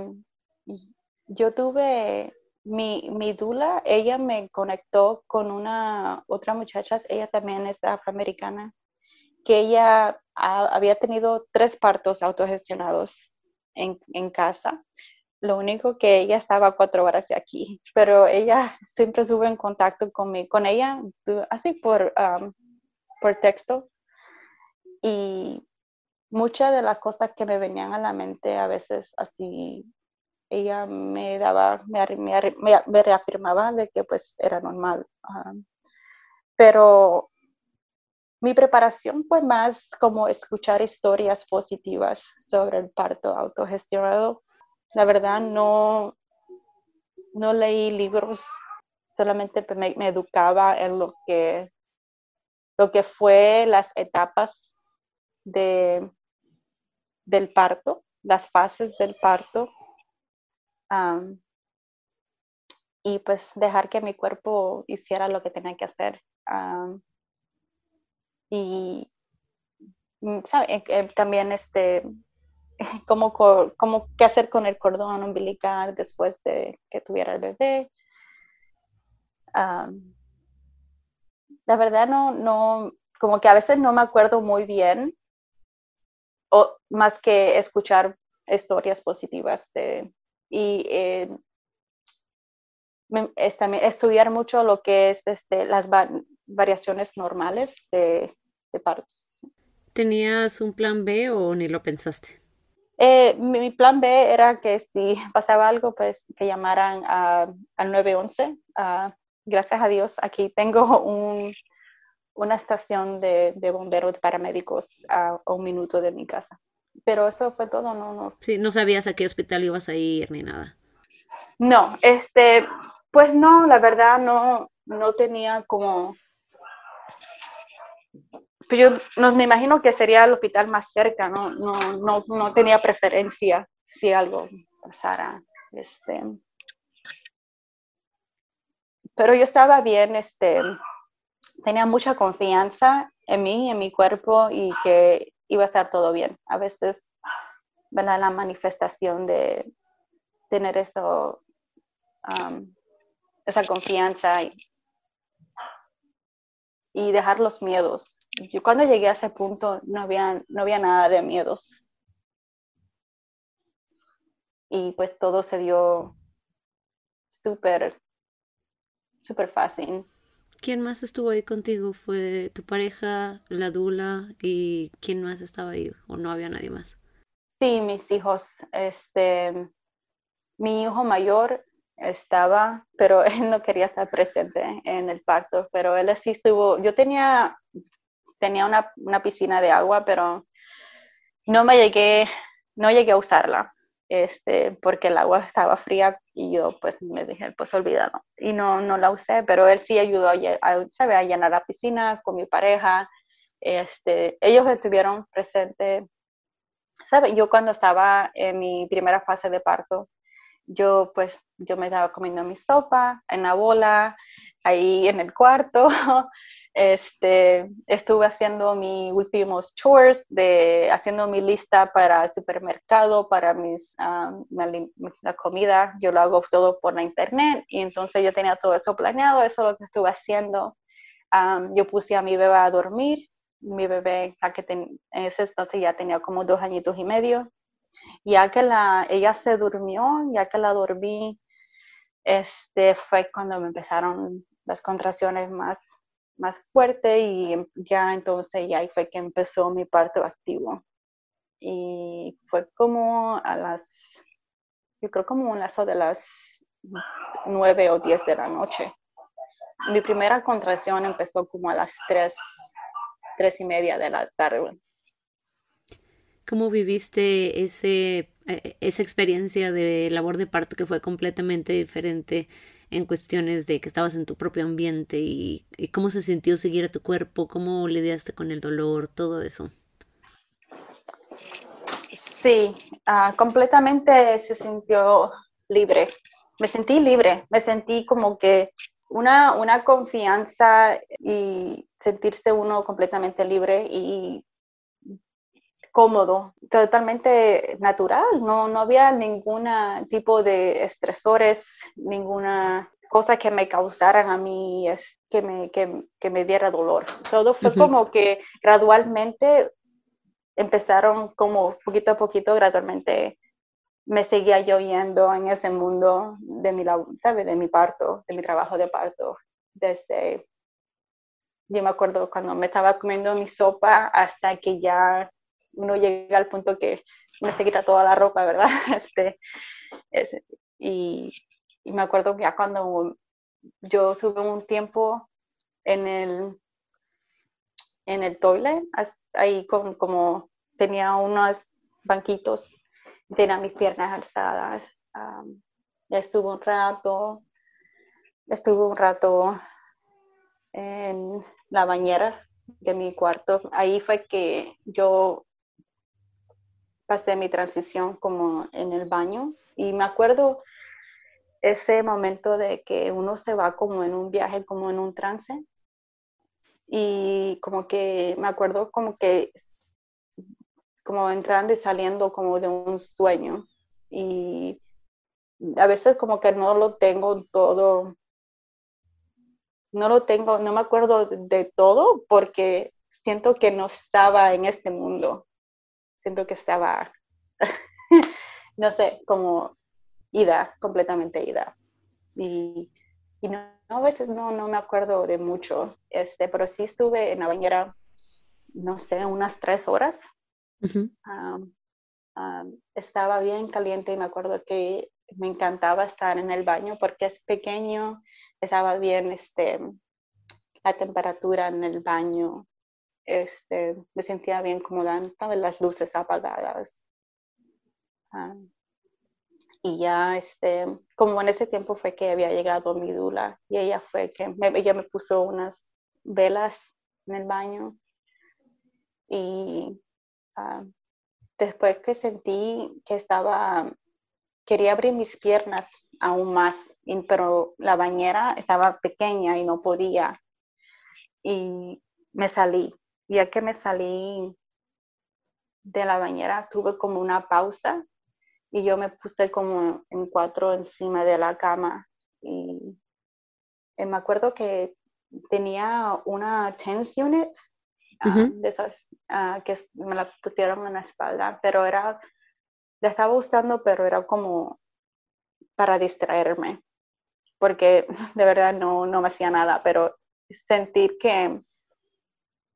yo tuve mi, mi dula, ella me conectó con una otra muchacha, ella también es afroamericana, que ella había tenido tres partos autogestionados en, en, casa. Lo único que ella estaba cuatro horas de aquí, *laughs* pero ella siempre estuvo en contacto con, con ella, así por, por texto y muchas de las cosas que me venían a la mente a veces así ella me daba, me, me, reafirmaba de que pues era normal. pero mi preparación fue más como escuchar historias positivas sobre el parto autogestionado. La verdad no, no leí libros, solamente me, me educaba en lo que, lo que fue las etapas de, del parto, las fases del parto y pues dejar que mi cuerpo hiciera lo que tenía que hacer. y mm, eh, eh, también este, *laughs* cómo, cómo, qué hacer con el cordón umbilical después de que tuviera el bebé. la verdad no, no, como que a veces no me acuerdo muy bien, o más que escuchar historias positivas de, y eh, estudiar mucho lo que es este, las variaciones normales de, partos. ¿Tenías un plan B o ni lo pensaste? Eh, mi, plan B era que si *laughs* pasaba algo, pues que llamaran a, al 911. Uh, gracias a Dios, aquí tengo *laughs* un, una estación de, de bomberos paramédicos a un minuto de mi casa pero eso fue todo, no, no. Sí, no sabías a qué hospital ibas a ir ni nada. No, este, pues no, la verdad no, no tenía como, pues yo no, me imagino que sería el hospital más cerca, no, no, no, no tenía preferencia si algo pasara, este, pero yo estaba bien, este, tenía mucha confianza en mí, en mi cuerpo y que iba a estar todo bien. A veces, ¿verdad? La manifestación de tener eso, esa confianza y, dejar los miedos. Yo cuando llegué a ese punto no había, no había nada de miedos. Y pues todo se dio súper, súper fácil. ¿Quién más estuvo ahí contigo? ¿Fue tu pareja, la dula y quién más estaba ahí o no había nadie más? Sí, mis hijos. Este, mi hijo mayor estaba, pero *laughs* él no quería estar presente en el parto, pero él sí estuvo. Yo tenía, tenía una, una piscina de agua, pero no me llegué, no llegué a usarla este, porque el agua estaba fría y yo pues me dije, pues olvídalo. Y no, no la usé, pero él sí ayudó a, a, llenar la piscina con mi pareja. Este, ellos estuvieron presentes. ¿Sabe? Yo cuando estaba en mi primera fase de parto, yo pues yo me estaba comiendo mi sopa en la bola, ahí en el cuarto. *laughs* Este, estuve haciendo mis últimos chores, de, haciendo mi lista para el supermercado, para mis, ah, la comida. Yo lo hago todo por la internet y entonces yo tenía todo eso planeado, eso es lo que estuve haciendo. Yo puse a mi bebé a dormir, mi bebé, que en ese entonces ya tenía como dos añitos y medio. Ya que la, ella se durmió, ya que la dormí, este, fue cuando me empezaron las contracciones más más fuerte y em, ya entonces ya fue que empezó mi parto activo. Y fue como a las, yo creo como un lazo de las nueve o diez de la noche. Mi primera contracción empezó como a las tres, tres y media de la tarde. ¿Cómo viviste ese, e, esa experiencia de labor de parto que fue completamente diferente en cuestiones de que estabas en tu propio ambiente y, cómo se sintió seguir a tu cuerpo, cómo lidiaste con el dolor, todo eso. Sí, ah, completamente se sintió libre. Me sentí libre, me sentí como que una, una confianza y sentirse uno completamente libre y cómodo, totalmente natural, no, no había ningún tipo de estresores, ninguna cosa que me causaran a mí, que me, que, me diera dolor. Todo fue como que gradualmente empezaron como poquito a poquito, gradualmente me seguía yo yendo en ese mundo de mi, ¿sabe? de mi parto, de mi trabajo de parto, desde yo me acuerdo cuando me estaba comiendo mi sopa hasta que ya uno llega al punto que me se quita toda la ropa, ¿verdad? *laughs* Este, y, me acuerdo que ya cuando yo sube un tiempo en el, en el toilet, ahí como, como tenía unos banquitos, tenía mis piernas alzadas, ya estuve un rato, estuve un rato en la bañera de mi cuarto. Ahí fue que yo pasé mi transición como en el baño y me acuerdo ese momento de que uno se va como en un viaje, como en un trance y como que me acuerdo como que como entrando y saliendo como de un sueño y a veces como que no lo tengo todo no lo tengo, no me acuerdo de todo porque siento que no estaba en este mundo. Siento que estaba, *laughs* no sé, como ida, completamente ida. Y, no, a veces no, no me acuerdo de mucho, este, pero sí estuve en la bañera, no sé, unas tres horas. estaba bien caliente y me acuerdo que me encantaba estar en el baño porque es pequeño, estaba bien este, la temperatura en el baño, este, me sentía bien cómoda, estaban las luces apagadas. Ah, y ya, este, como en ese tiempo fue que había llegado mi dula y ella fue que me, ella me puso unas velas en el baño y ah, después que sentí que estaba quería abrir mis piernas aún más, pero la bañera estaba pequeña y no podía. Y me salí. Ya que me salí de la bañera, tuve como una pausa y yo me puse como en cuatro encima de la cama. Y, me acuerdo que tenía una tense unit ah, de esas ah, que me la pusieron en la espalda, pero era la estaba usando, pero era como para distraerme, porque *laughs* de verdad no, no me hacía nada, pero sentir que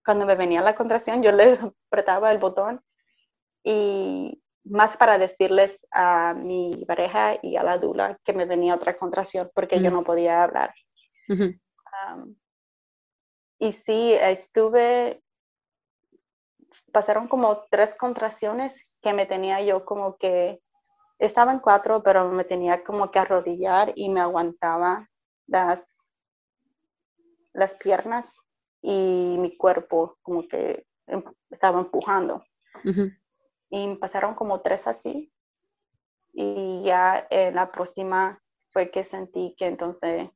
cuando me venía la contracción, yo le *laughs* apretaba el botón y más para decirles a mi pareja y a la dula que me venía otra contracción porque yo no podía hablar. y sí, estuve, pasaron como tres contracciones que me tenía yo como que, estaba en cuatro, pero me tenía como que arrodillar y me aguantaba las, las piernas y mi cuerpo como que em, estaba empujando. Y pasaron como tres así. Y ya en la próxima fue que sentí que entonces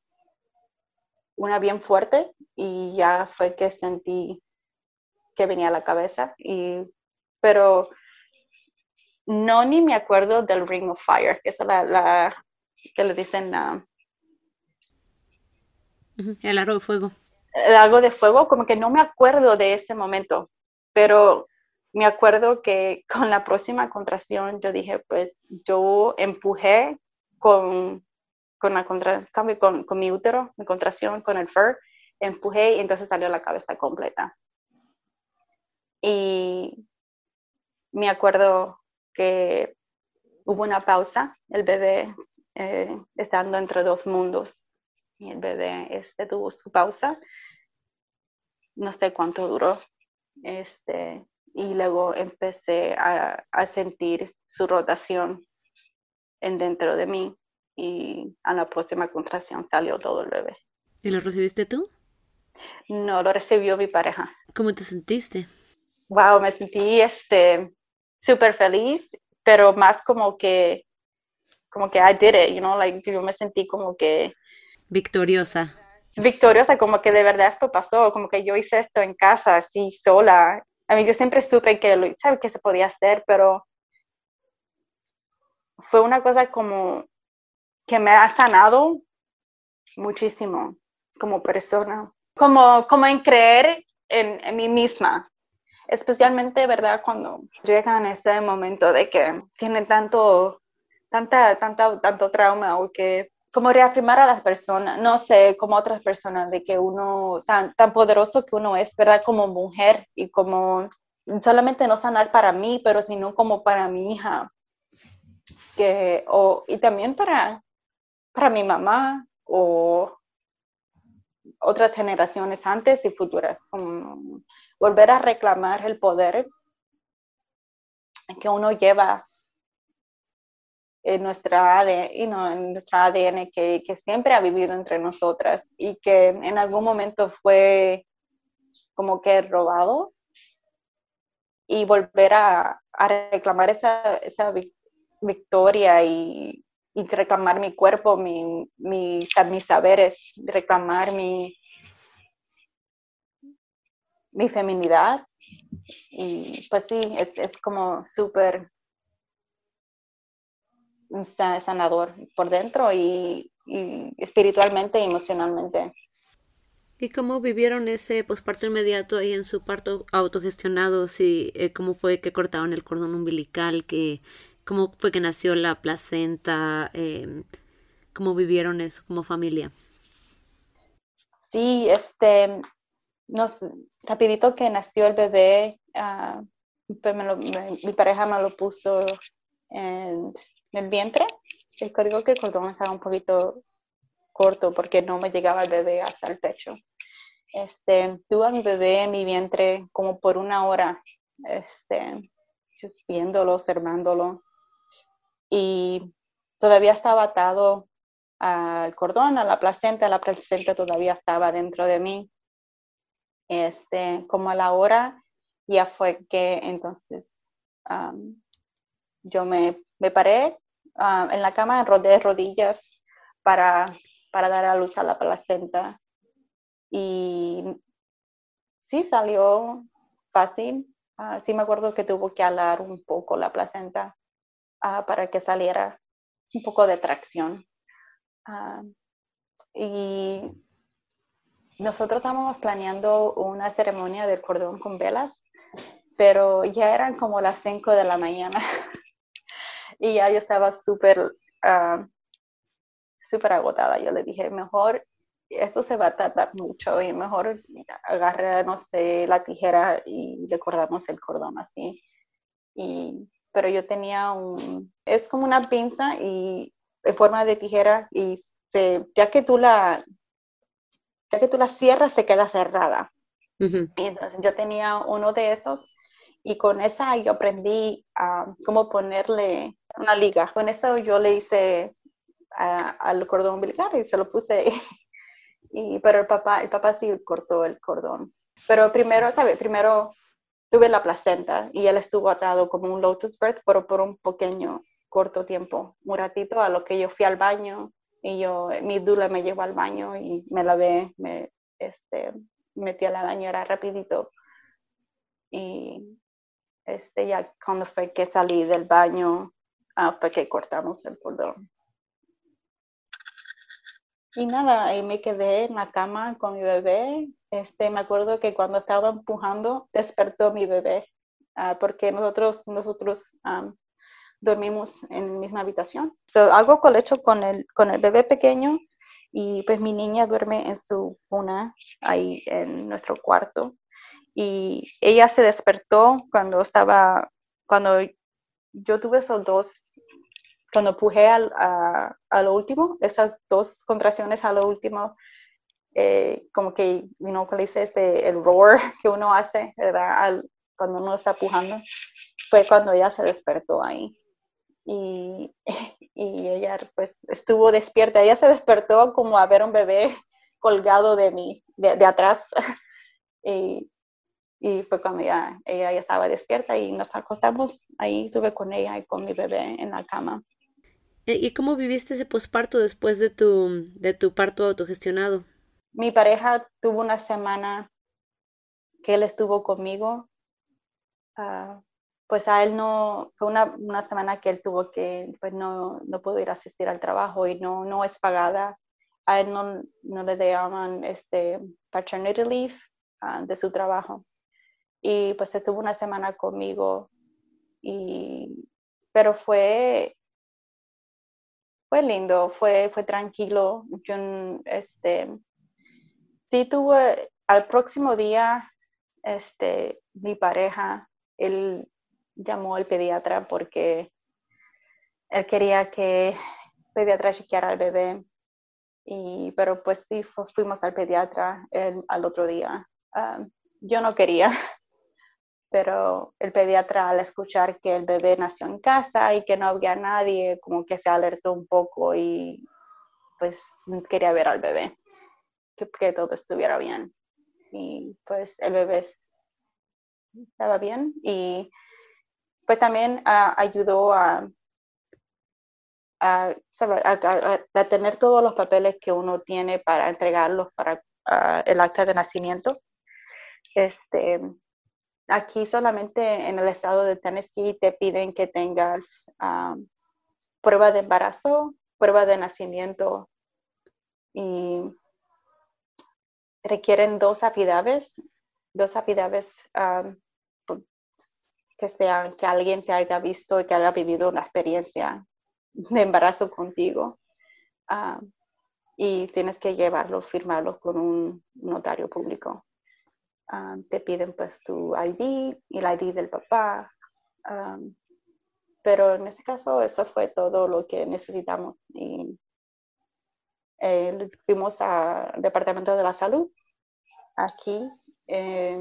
una bien fuerte y ya fue que sentí que venía a la cabeza. Y, pero no ni me acuerdo del Ring of Fire, que es la, que le dicen... el aro de fuego. El aro de fuego, como que no me acuerdo de ese momento, pero me acuerdo que *laughs* con la próxima contracción yo dije, pues yo empujé con, con la contra, con, con mi útero, mi contracción con el fur, empujé y entonces salió la cabeza completa. Y me acuerdo que hubo una pausa, el bebé eh, estando entre dos mundos. Y el bebé este, tuvo su pausa. No sé cuánto duró. Este, y luego empecé a, sentir su rotación en dentro de mí. Y a la próxima contracción salió todo el bebé. ¿Y lo recibiste tú? No, lo recibió mi pareja. ¿Cómo te sentiste? Wow, me sentí este, súper feliz, pero más como que, como que I did it, you know, like yo me sentí como que... Victoriosa. Victoriosa, como que de verdad esto pasó, como que yo hice esto en casa, así, sola. A mí yo siempre supe que, lo, ¿sabes? que se podía hacer, pero fue una cosa como que me ha sanado muchísimo como persona, como, como en creer en, en mí misma, especialmente, ¿verdad? Cuando llegan ese momento de que tienen tanto, tanta, tanta, tanto trauma o que como reafirmar a las personas, no sé, como otras personas, de que uno, tan, tan poderoso que uno es, ¿verdad? Como mujer y como solamente no sanar para mí, pero sino como para mi hija. Que, o, y también para, para mi mamá o otras generaciones antes y futuras, como volver a reclamar el poder que uno lleva en nuestra ADN, en nuestra ADN que, que, siempre ha vivido entre nosotras y que en algún momento fue como que robado y volver a, a reclamar esa, esa, victoria y, y, reclamar mi cuerpo, mi, mi, mis saberes, reclamar mi, mi feminidad. Y pues sí, es, es como súper sanador por dentro y, y espiritualmente y emocionalmente. ¿Y cómo vivieron ese posparto inmediato ahí en su parto autogestionado? Si, eh, ¿Cómo fue que cortaron el cordón umbilical? Que, ¿Cómo fue que nació la placenta? Eh, ¿Cómo vivieron eso como familia? Sí, este, nos, rapidito que nació el bebé, uh, mi pareja me lo puso el vientre. El código que el cordón estaba un poquito corto porque no me llegaba el bebé hasta el pecho. Este, tuve a mi bebé en mi vientre como por una hora, este, viéndolo, observándolo. Y todavía estaba atado al cordón, a la placenta, la placenta todavía estaba dentro de mí. Este, como a la hora ya fue que entonces yo me, me paré en la cama, de rodillas para para dar a luz a la placenta. Y sí salió fácil. Ah, sí me acuerdo que tuvo que alar un poco la placenta ah, para que saliera un poco de tracción. Ah, y nosotros estábamos planeando una ceremonia del cordón con velas, pero ya eran como las 5 de la mañana *laughs* y ya yo estaba súper súper agotada. Yo le dije, mejor esto se va a tardar mucho y mejor agarre, no sé, la tijera y le cortamos el cordón así. Y, pero yo tenía un, es como una pinza y en forma de tijera y ya que tú la, ya que tú la cierras se queda cerrada. Y entonces yo tenía uno de esos y con esa yo aprendí a cómo ponerle una liga. Con eso yo le hice al cordón umbilical y se lo puse. *laughs* Y, pero el papá, el papá sí cortó el cordón. Pero primero, ¿sabe? Primero tuve la placenta y él estuvo atado como un lotus birth, pero por un pequeño, corto tiempo, un ratito, a lo que yo fui al baño y yo, mi dula me llevó al baño y me lavé, me este, metí a la bañera rapidito. Y este, ya cuando fue que salí del baño, ah, fue que cortamos el cordón. Y nada, ahí me quedé en la cama con mi bebé. Este, me acuerdo que cuando estaba empujando, despertó mi bebé, ah, porque nosotros, nosotros dormimos en la misma habitación. So, hago colecho con el, con el bebé pequeño y pues mi niña duerme en su cuna ahí en nuestro cuarto. Y ella se despertó cuando estaba, cuando yo tuve esos dos cuando pujé al, a, a, lo último, esas dos contracciones a lo último, eh, como que, you know, cuando dice ese, el roar *laughs* que uno hace, ¿verdad? cuando uno está pujando, fue cuando ella se despertó ahí. Y, *laughs* y ella pues estuvo despierta. Ella se despertó como a ver un bebé colgado de mí, de, de atrás. *laughs* y, y fue cuando ella, ella ya estaba despierta y nos acostamos ahí, estuve con ella y con mi bebé en la cama. ¿Y cómo viviste ese posparto después de tu, de tu parto autogestionado? Mi pareja tuvo una semana que él estuvo conmigo. Uh, pues a él no, fue una, una, semana que él tuvo que, pues no, no pudo ir a asistir al trabajo y no, no es pagada. A él no, no le llaman este paternity leave uh, de su trabajo. Y pues estuvo una semana conmigo y, pero fue fue lindo, fue, fue tranquilo. Yo, este, sí tuve, al próximo día, este, mi pareja, él llamó al pediatra porque él quería que el pediatra chequeara al bebé. Y, pero pues sí, fuimos al pediatra al otro día. Ah, yo no quería, *laughs* pero el pediatra al escuchar que el bebé nació en casa y que no había nadie, como que se alertó un poco y pues quería ver al bebé, que, todo estuviera bien. Y pues el bebé estaba bien y pues también ah, ayudó a, a, tener todos los papeles que uno tiene para entregarlos para ah, el acta de nacimiento. Este, aquí solamente en el estado de Tennessee te piden que tengas ah, prueba de embarazo, prueba de nacimiento y requieren dos afidaves, dos afidaves que sean que alguien te haya visto y que haya vivido una experiencia de embarazo contigo. Ah, y tienes que llevarlo, firmarlo con un notario público. Ah, te piden pues tu ID y el ID del papá. Ah, pero en este caso eso fue todo lo que necesitamos. Y eh, fuimos al Departamento de la Salud aquí eh,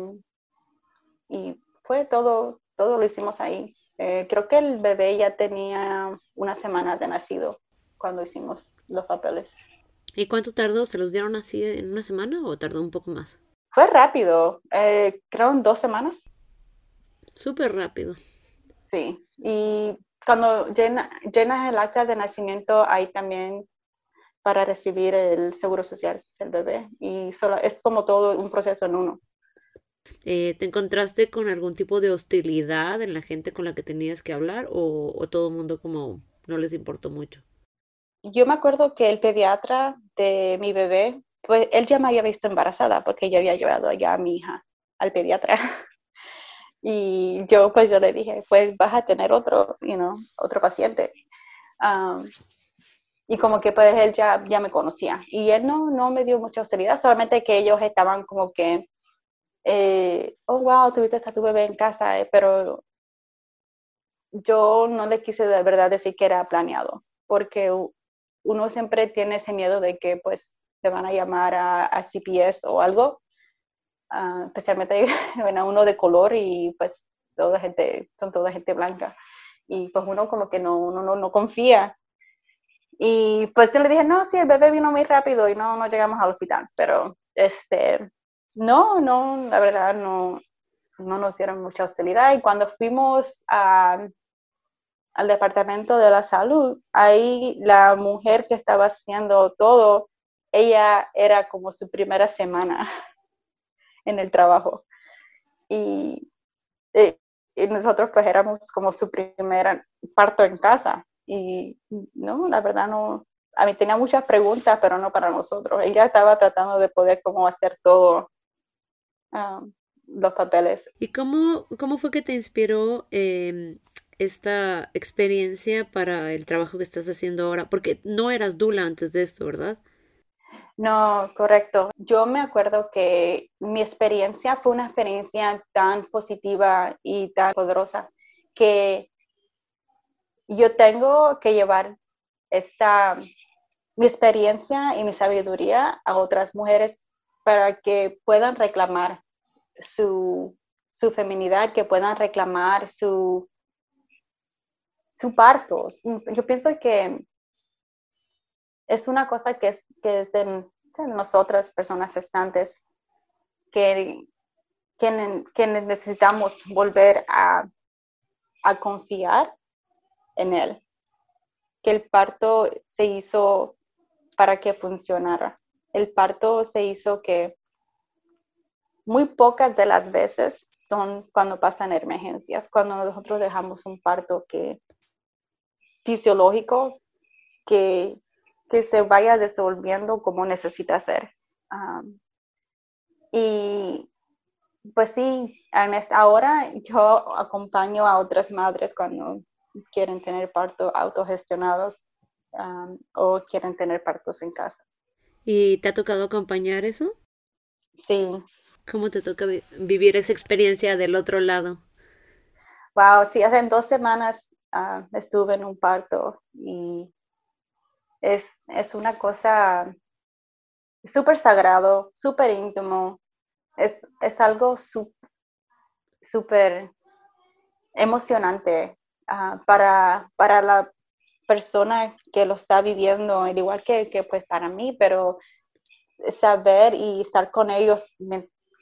y fue todo todo lo hicimos ahí. Eh, creo que el bebé ya tenía una semana de nacido cuando hicimos los papeles. ¿Y cuánto tardó? ¿Se los dieron así en una semana o tardó un poco más? Fue rápido, eh, creo en dos semanas. Súper rápido. Sí, y cuando llenas el acta de nacimiento hay también para recibir el seguro social del bebé y solo es como todo un proceso en uno. Eh, ¿Te encontraste con algún tipo de hostilidad en la gente con la que tenías que hablar o, todo el mundo como no les importó mucho? Yo me acuerdo que el pediatra de mi bebé, pues él ya me había visto embarazada porque yo había llevado ya a mi hija al pediatra. *laughs* y yo pues yo le dije, pues vas a tener otro, you know, otro paciente. Y como que pues él ya, ya me conocía. Y él no, no me dio mucha hostilidad, solamente que ellos estaban como que eh, oh, wow, tuviste a tu bebé en casa, eh, pero yo no le quise de verdad decir que era planeado, porque uno siempre tiene ese miedo de que pues te van a llamar a, CPS o algo, uh, especialmente *laughs* a uno de color y pues toda gente, son toda gente blanca. Y pues uno como que no, no, no confía. Y pues yo le dije, no, sí, el bebé vino muy rápido y no, no llegamos al hospital, pero este, no, no, la verdad no, no nos dieron mucha hostilidad. Y cuando fuimos al departamento de la salud, ahí la mujer que estaba haciendo todo, ella era como su primera semana *laughs* en el trabajo. Y, y, nosotros pues éramos como su primer parto en casa. Y no, la verdad no, a mí tenía muchas preguntas, pero no para nosotros. Ella estaba tratando de poder como hacer todo los papeles. ¿Y cómo, cómo fue que te inspiró em, esta experiencia para el trabajo que estás haciendo ahora? Porque no eras dula antes de esto, ¿verdad? No, correcto. Yo me acuerdo que mi experiencia fue una experiencia tan positiva y tan poderosa que yo tengo que llevar esta mi experiencia y mi sabiduría a otras mujeres para que puedan reclamar su, su feminidad, que puedan reclamar su, su parto. Yo pienso que es una cosa que es, que es de, nosotras, personas estantes, que, que, necesitamos volver a, a confiar en él, que el parto se hizo para que funcionara. El parto se hizo que muy pocas de las veces son cuando pasan emergencias, cuando nosotros dejamos un parto que fisiológico que, que se vaya desenvolviendo como necesita ser. y pues sí, ahora yo acompaño a otras madres cuando quieren tener parto autogestionados o quieren tener partos en casa. ¿Y te ha tocado acompañar eso? Sí. ¿Cómo te toca vivir esa experiencia del otro lado? Wow, sí, hace dos semanas ah, estuve en un parto y es, es una cosa súper sagrado, súper íntimo. Es, es algo súper emocionante ah, para, para la persona que lo está viviendo, al igual que, que, pues para mí, pero saber y estar con ellos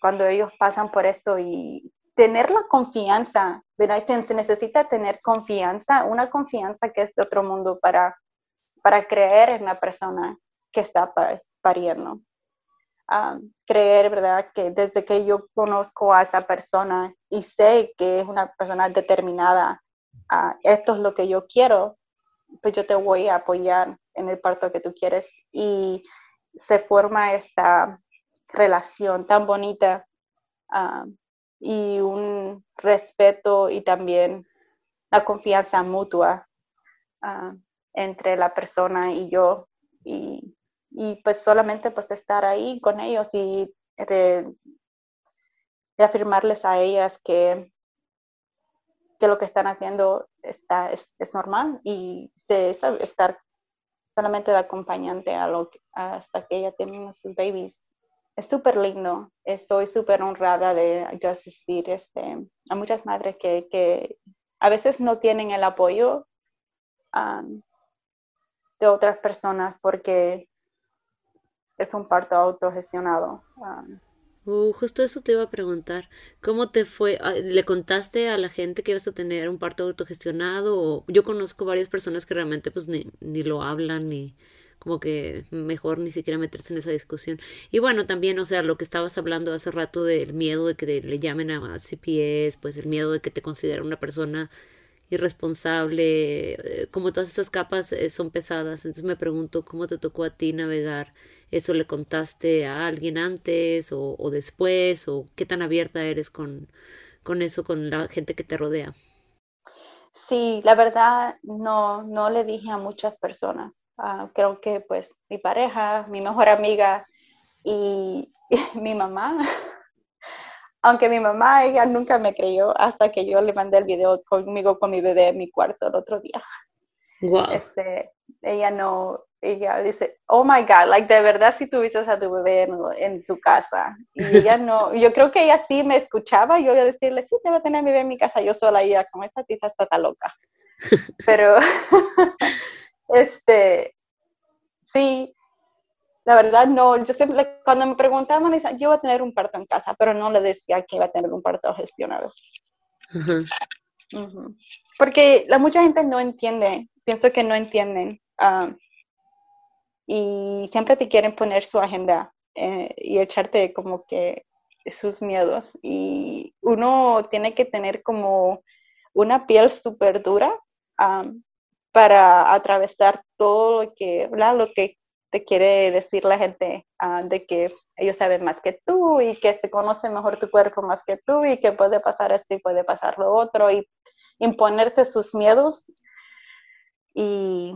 cuando ellos pasan por esto y tener la confianza, ¿verdad? Se necesita tener confianza, una confianza que es de otro mundo para, para creer en la persona que está pariendo. creer, ¿verdad? Que desde que yo conozco a esa persona y sé que es una persona determinada, esto es lo que yo quiero, pues yo te voy a apoyar en el parto que tú quieres. Y se forma esta relación tan bonita y un respeto y también la confianza mutua entre la persona y yo. Y, pues solamente pues estar ahí con ellos y de, afirmarles a ellas que, que lo que están haciendo está, es, normal y se, estar solamente de acompañante a lo, hasta que ella tiene sus babies. Es súper lindo. Estoy súper honrada de asistir este, a muchas madres que, que, a veces no tienen el apoyo um, de otras personas porque es un parto autogestionado. Um, Uh, justo eso te iba a preguntar. ¿Cómo te fue? Ah, ¿Le contaste a la gente que ibas a tener un parto autogestionado? Yo conozco varias personas que realmente pues ni, ni lo hablan ni como que mejor ni siquiera meterse en esa discusión. Y bueno, también, o sea, lo que estabas hablando hace rato del miedo de que le llamen a CPS, pues el miedo de que te consideren una persona irresponsable, eh, como todas esas capas eh, son pesadas. Entonces me pregunto cómo te tocó a ti navegar ¿Eso le contaste a alguien antes o, después? ¿O qué tan abierta eres con, con eso, con la gente que te rodea? Sí, la verdad no, no le dije a muchas personas. Ah, creo que pues mi pareja, mi mejor amiga y, *laughs* mi mamá, aunque mi mamá, ella nunca me creyó hasta que yo le mandé el video conmigo con mi bebé en mi cuarto el otro día. Wow. Este, ella no, ella dice, oh my God, like de verdad si tuviste a tu bebé en, tu casa. Y *laughs* ella no, yo creo que ella sí me escuchaba, yo iba a decirle, sí, a tener a mi bebé en mi casa, yo sola, y ella, como esta tita está tan loca. *laughs* Pero, *laughs* este, la verdad no, yo siempre, cuando me preguntaban, yo iba a tener un parto en casa, pero no le decía que iba a tener un parto gestionado. Porque la mucha gente no entiende, pienso que no entienden. Ah, y siempre te quieren poner su agenda eh, y echarte como que sus miedos. Y uno tiene que tener como una piel súper dura para atravesar todo lo que, lo que te quiere decir la gente ah, de que ellos saben más que tú y que se conoce mejor tu cuerpo más que tú y que puede pasar esto y puede pasar lo otro y imponerte sus miedos. Y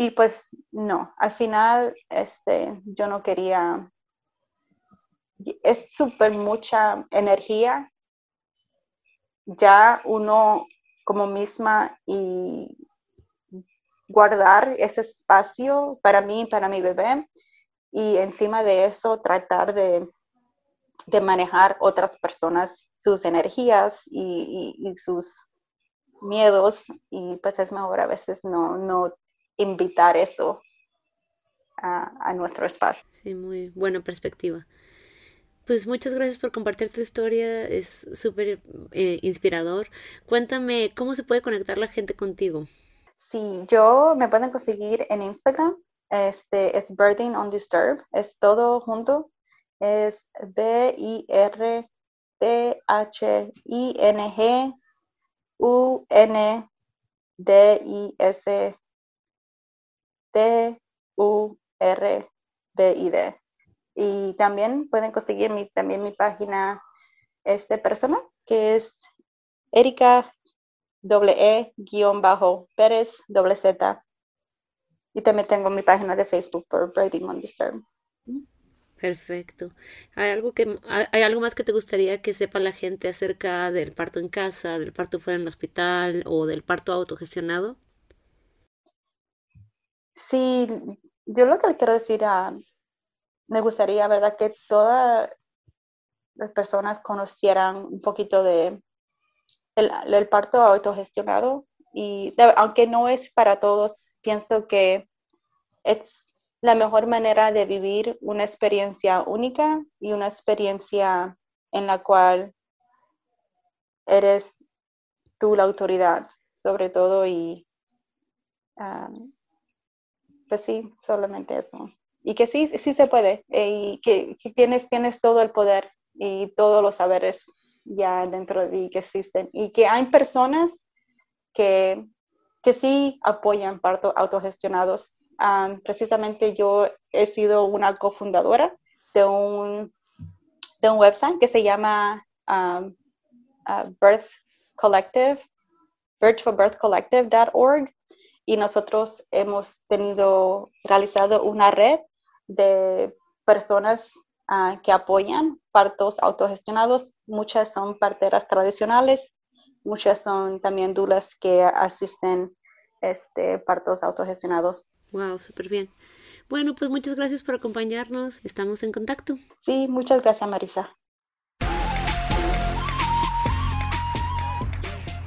y pues no, al final este, yo no quería, es súper mucha energía, ya uno como misma y guardar ese espacio para mí y para mi bebé y encima de eso tratar de, manejar otras personas sus energías y, sus miedos y pues es mejor a veces no, no invitar eso a, nuestro espacio. Sí, muy buena perspectiva. Pues muchas gracias por compartir tu historia, es súper eh, inspirador. Cuéntame, ¿cómo se puede conectar la gente contigo? Sí, yo me pueden conseguir en Instagram, este es Birding on Disturb, es todo junto, es B-I-R-T-H-I-N-G-U-N-D-I-S T-U-R-B-I-D. Y también pueden conseguir mi, también mi página este, personal, que es Erika E, guion bajo Pérez, doble Z. y también tengo mi página de Facebook por Breathing Undisturbed. Perfecto. ¿Hay algo, que, ¿Hay algo más que te gustaría que sepa la gente acerca del parto en casa, del parto fuera en el hospital o del parto autogestionado? Sí, yo lo que quiero decir, a me gustaría, ¿verdad?, que todas las personas conocieran un poquito de el, parto autogestionado y aunque no es para todos, pienso que es la mejor manera de vivir una experiencia única y una experiencia en la cual eres tú la autoridad, sobre todo, y pues sí, solamente eso. Y que sí, sí se puede, eh, y que, tienes, tienes todo el poder y todos los saberes ya dentro de que existen. Y que hay personas que, que sí apoyan partos autogestionados precisamente yo he sido una cofundadora de un, de un website que se llama uh, Birth Collective, virtualbirthcollective.org y nosotros hemos tenido, realizado una red de personas ah, que apoyan partos autogestionados. Muchas son parteras tradicionales, muchas son también dulas que asisten este, partos autogestionados. Wow, súper bien. Bueno, pues muchas gracias por acompañarnos. Estamos en contacto. Sí, muchas gracias, Marisa.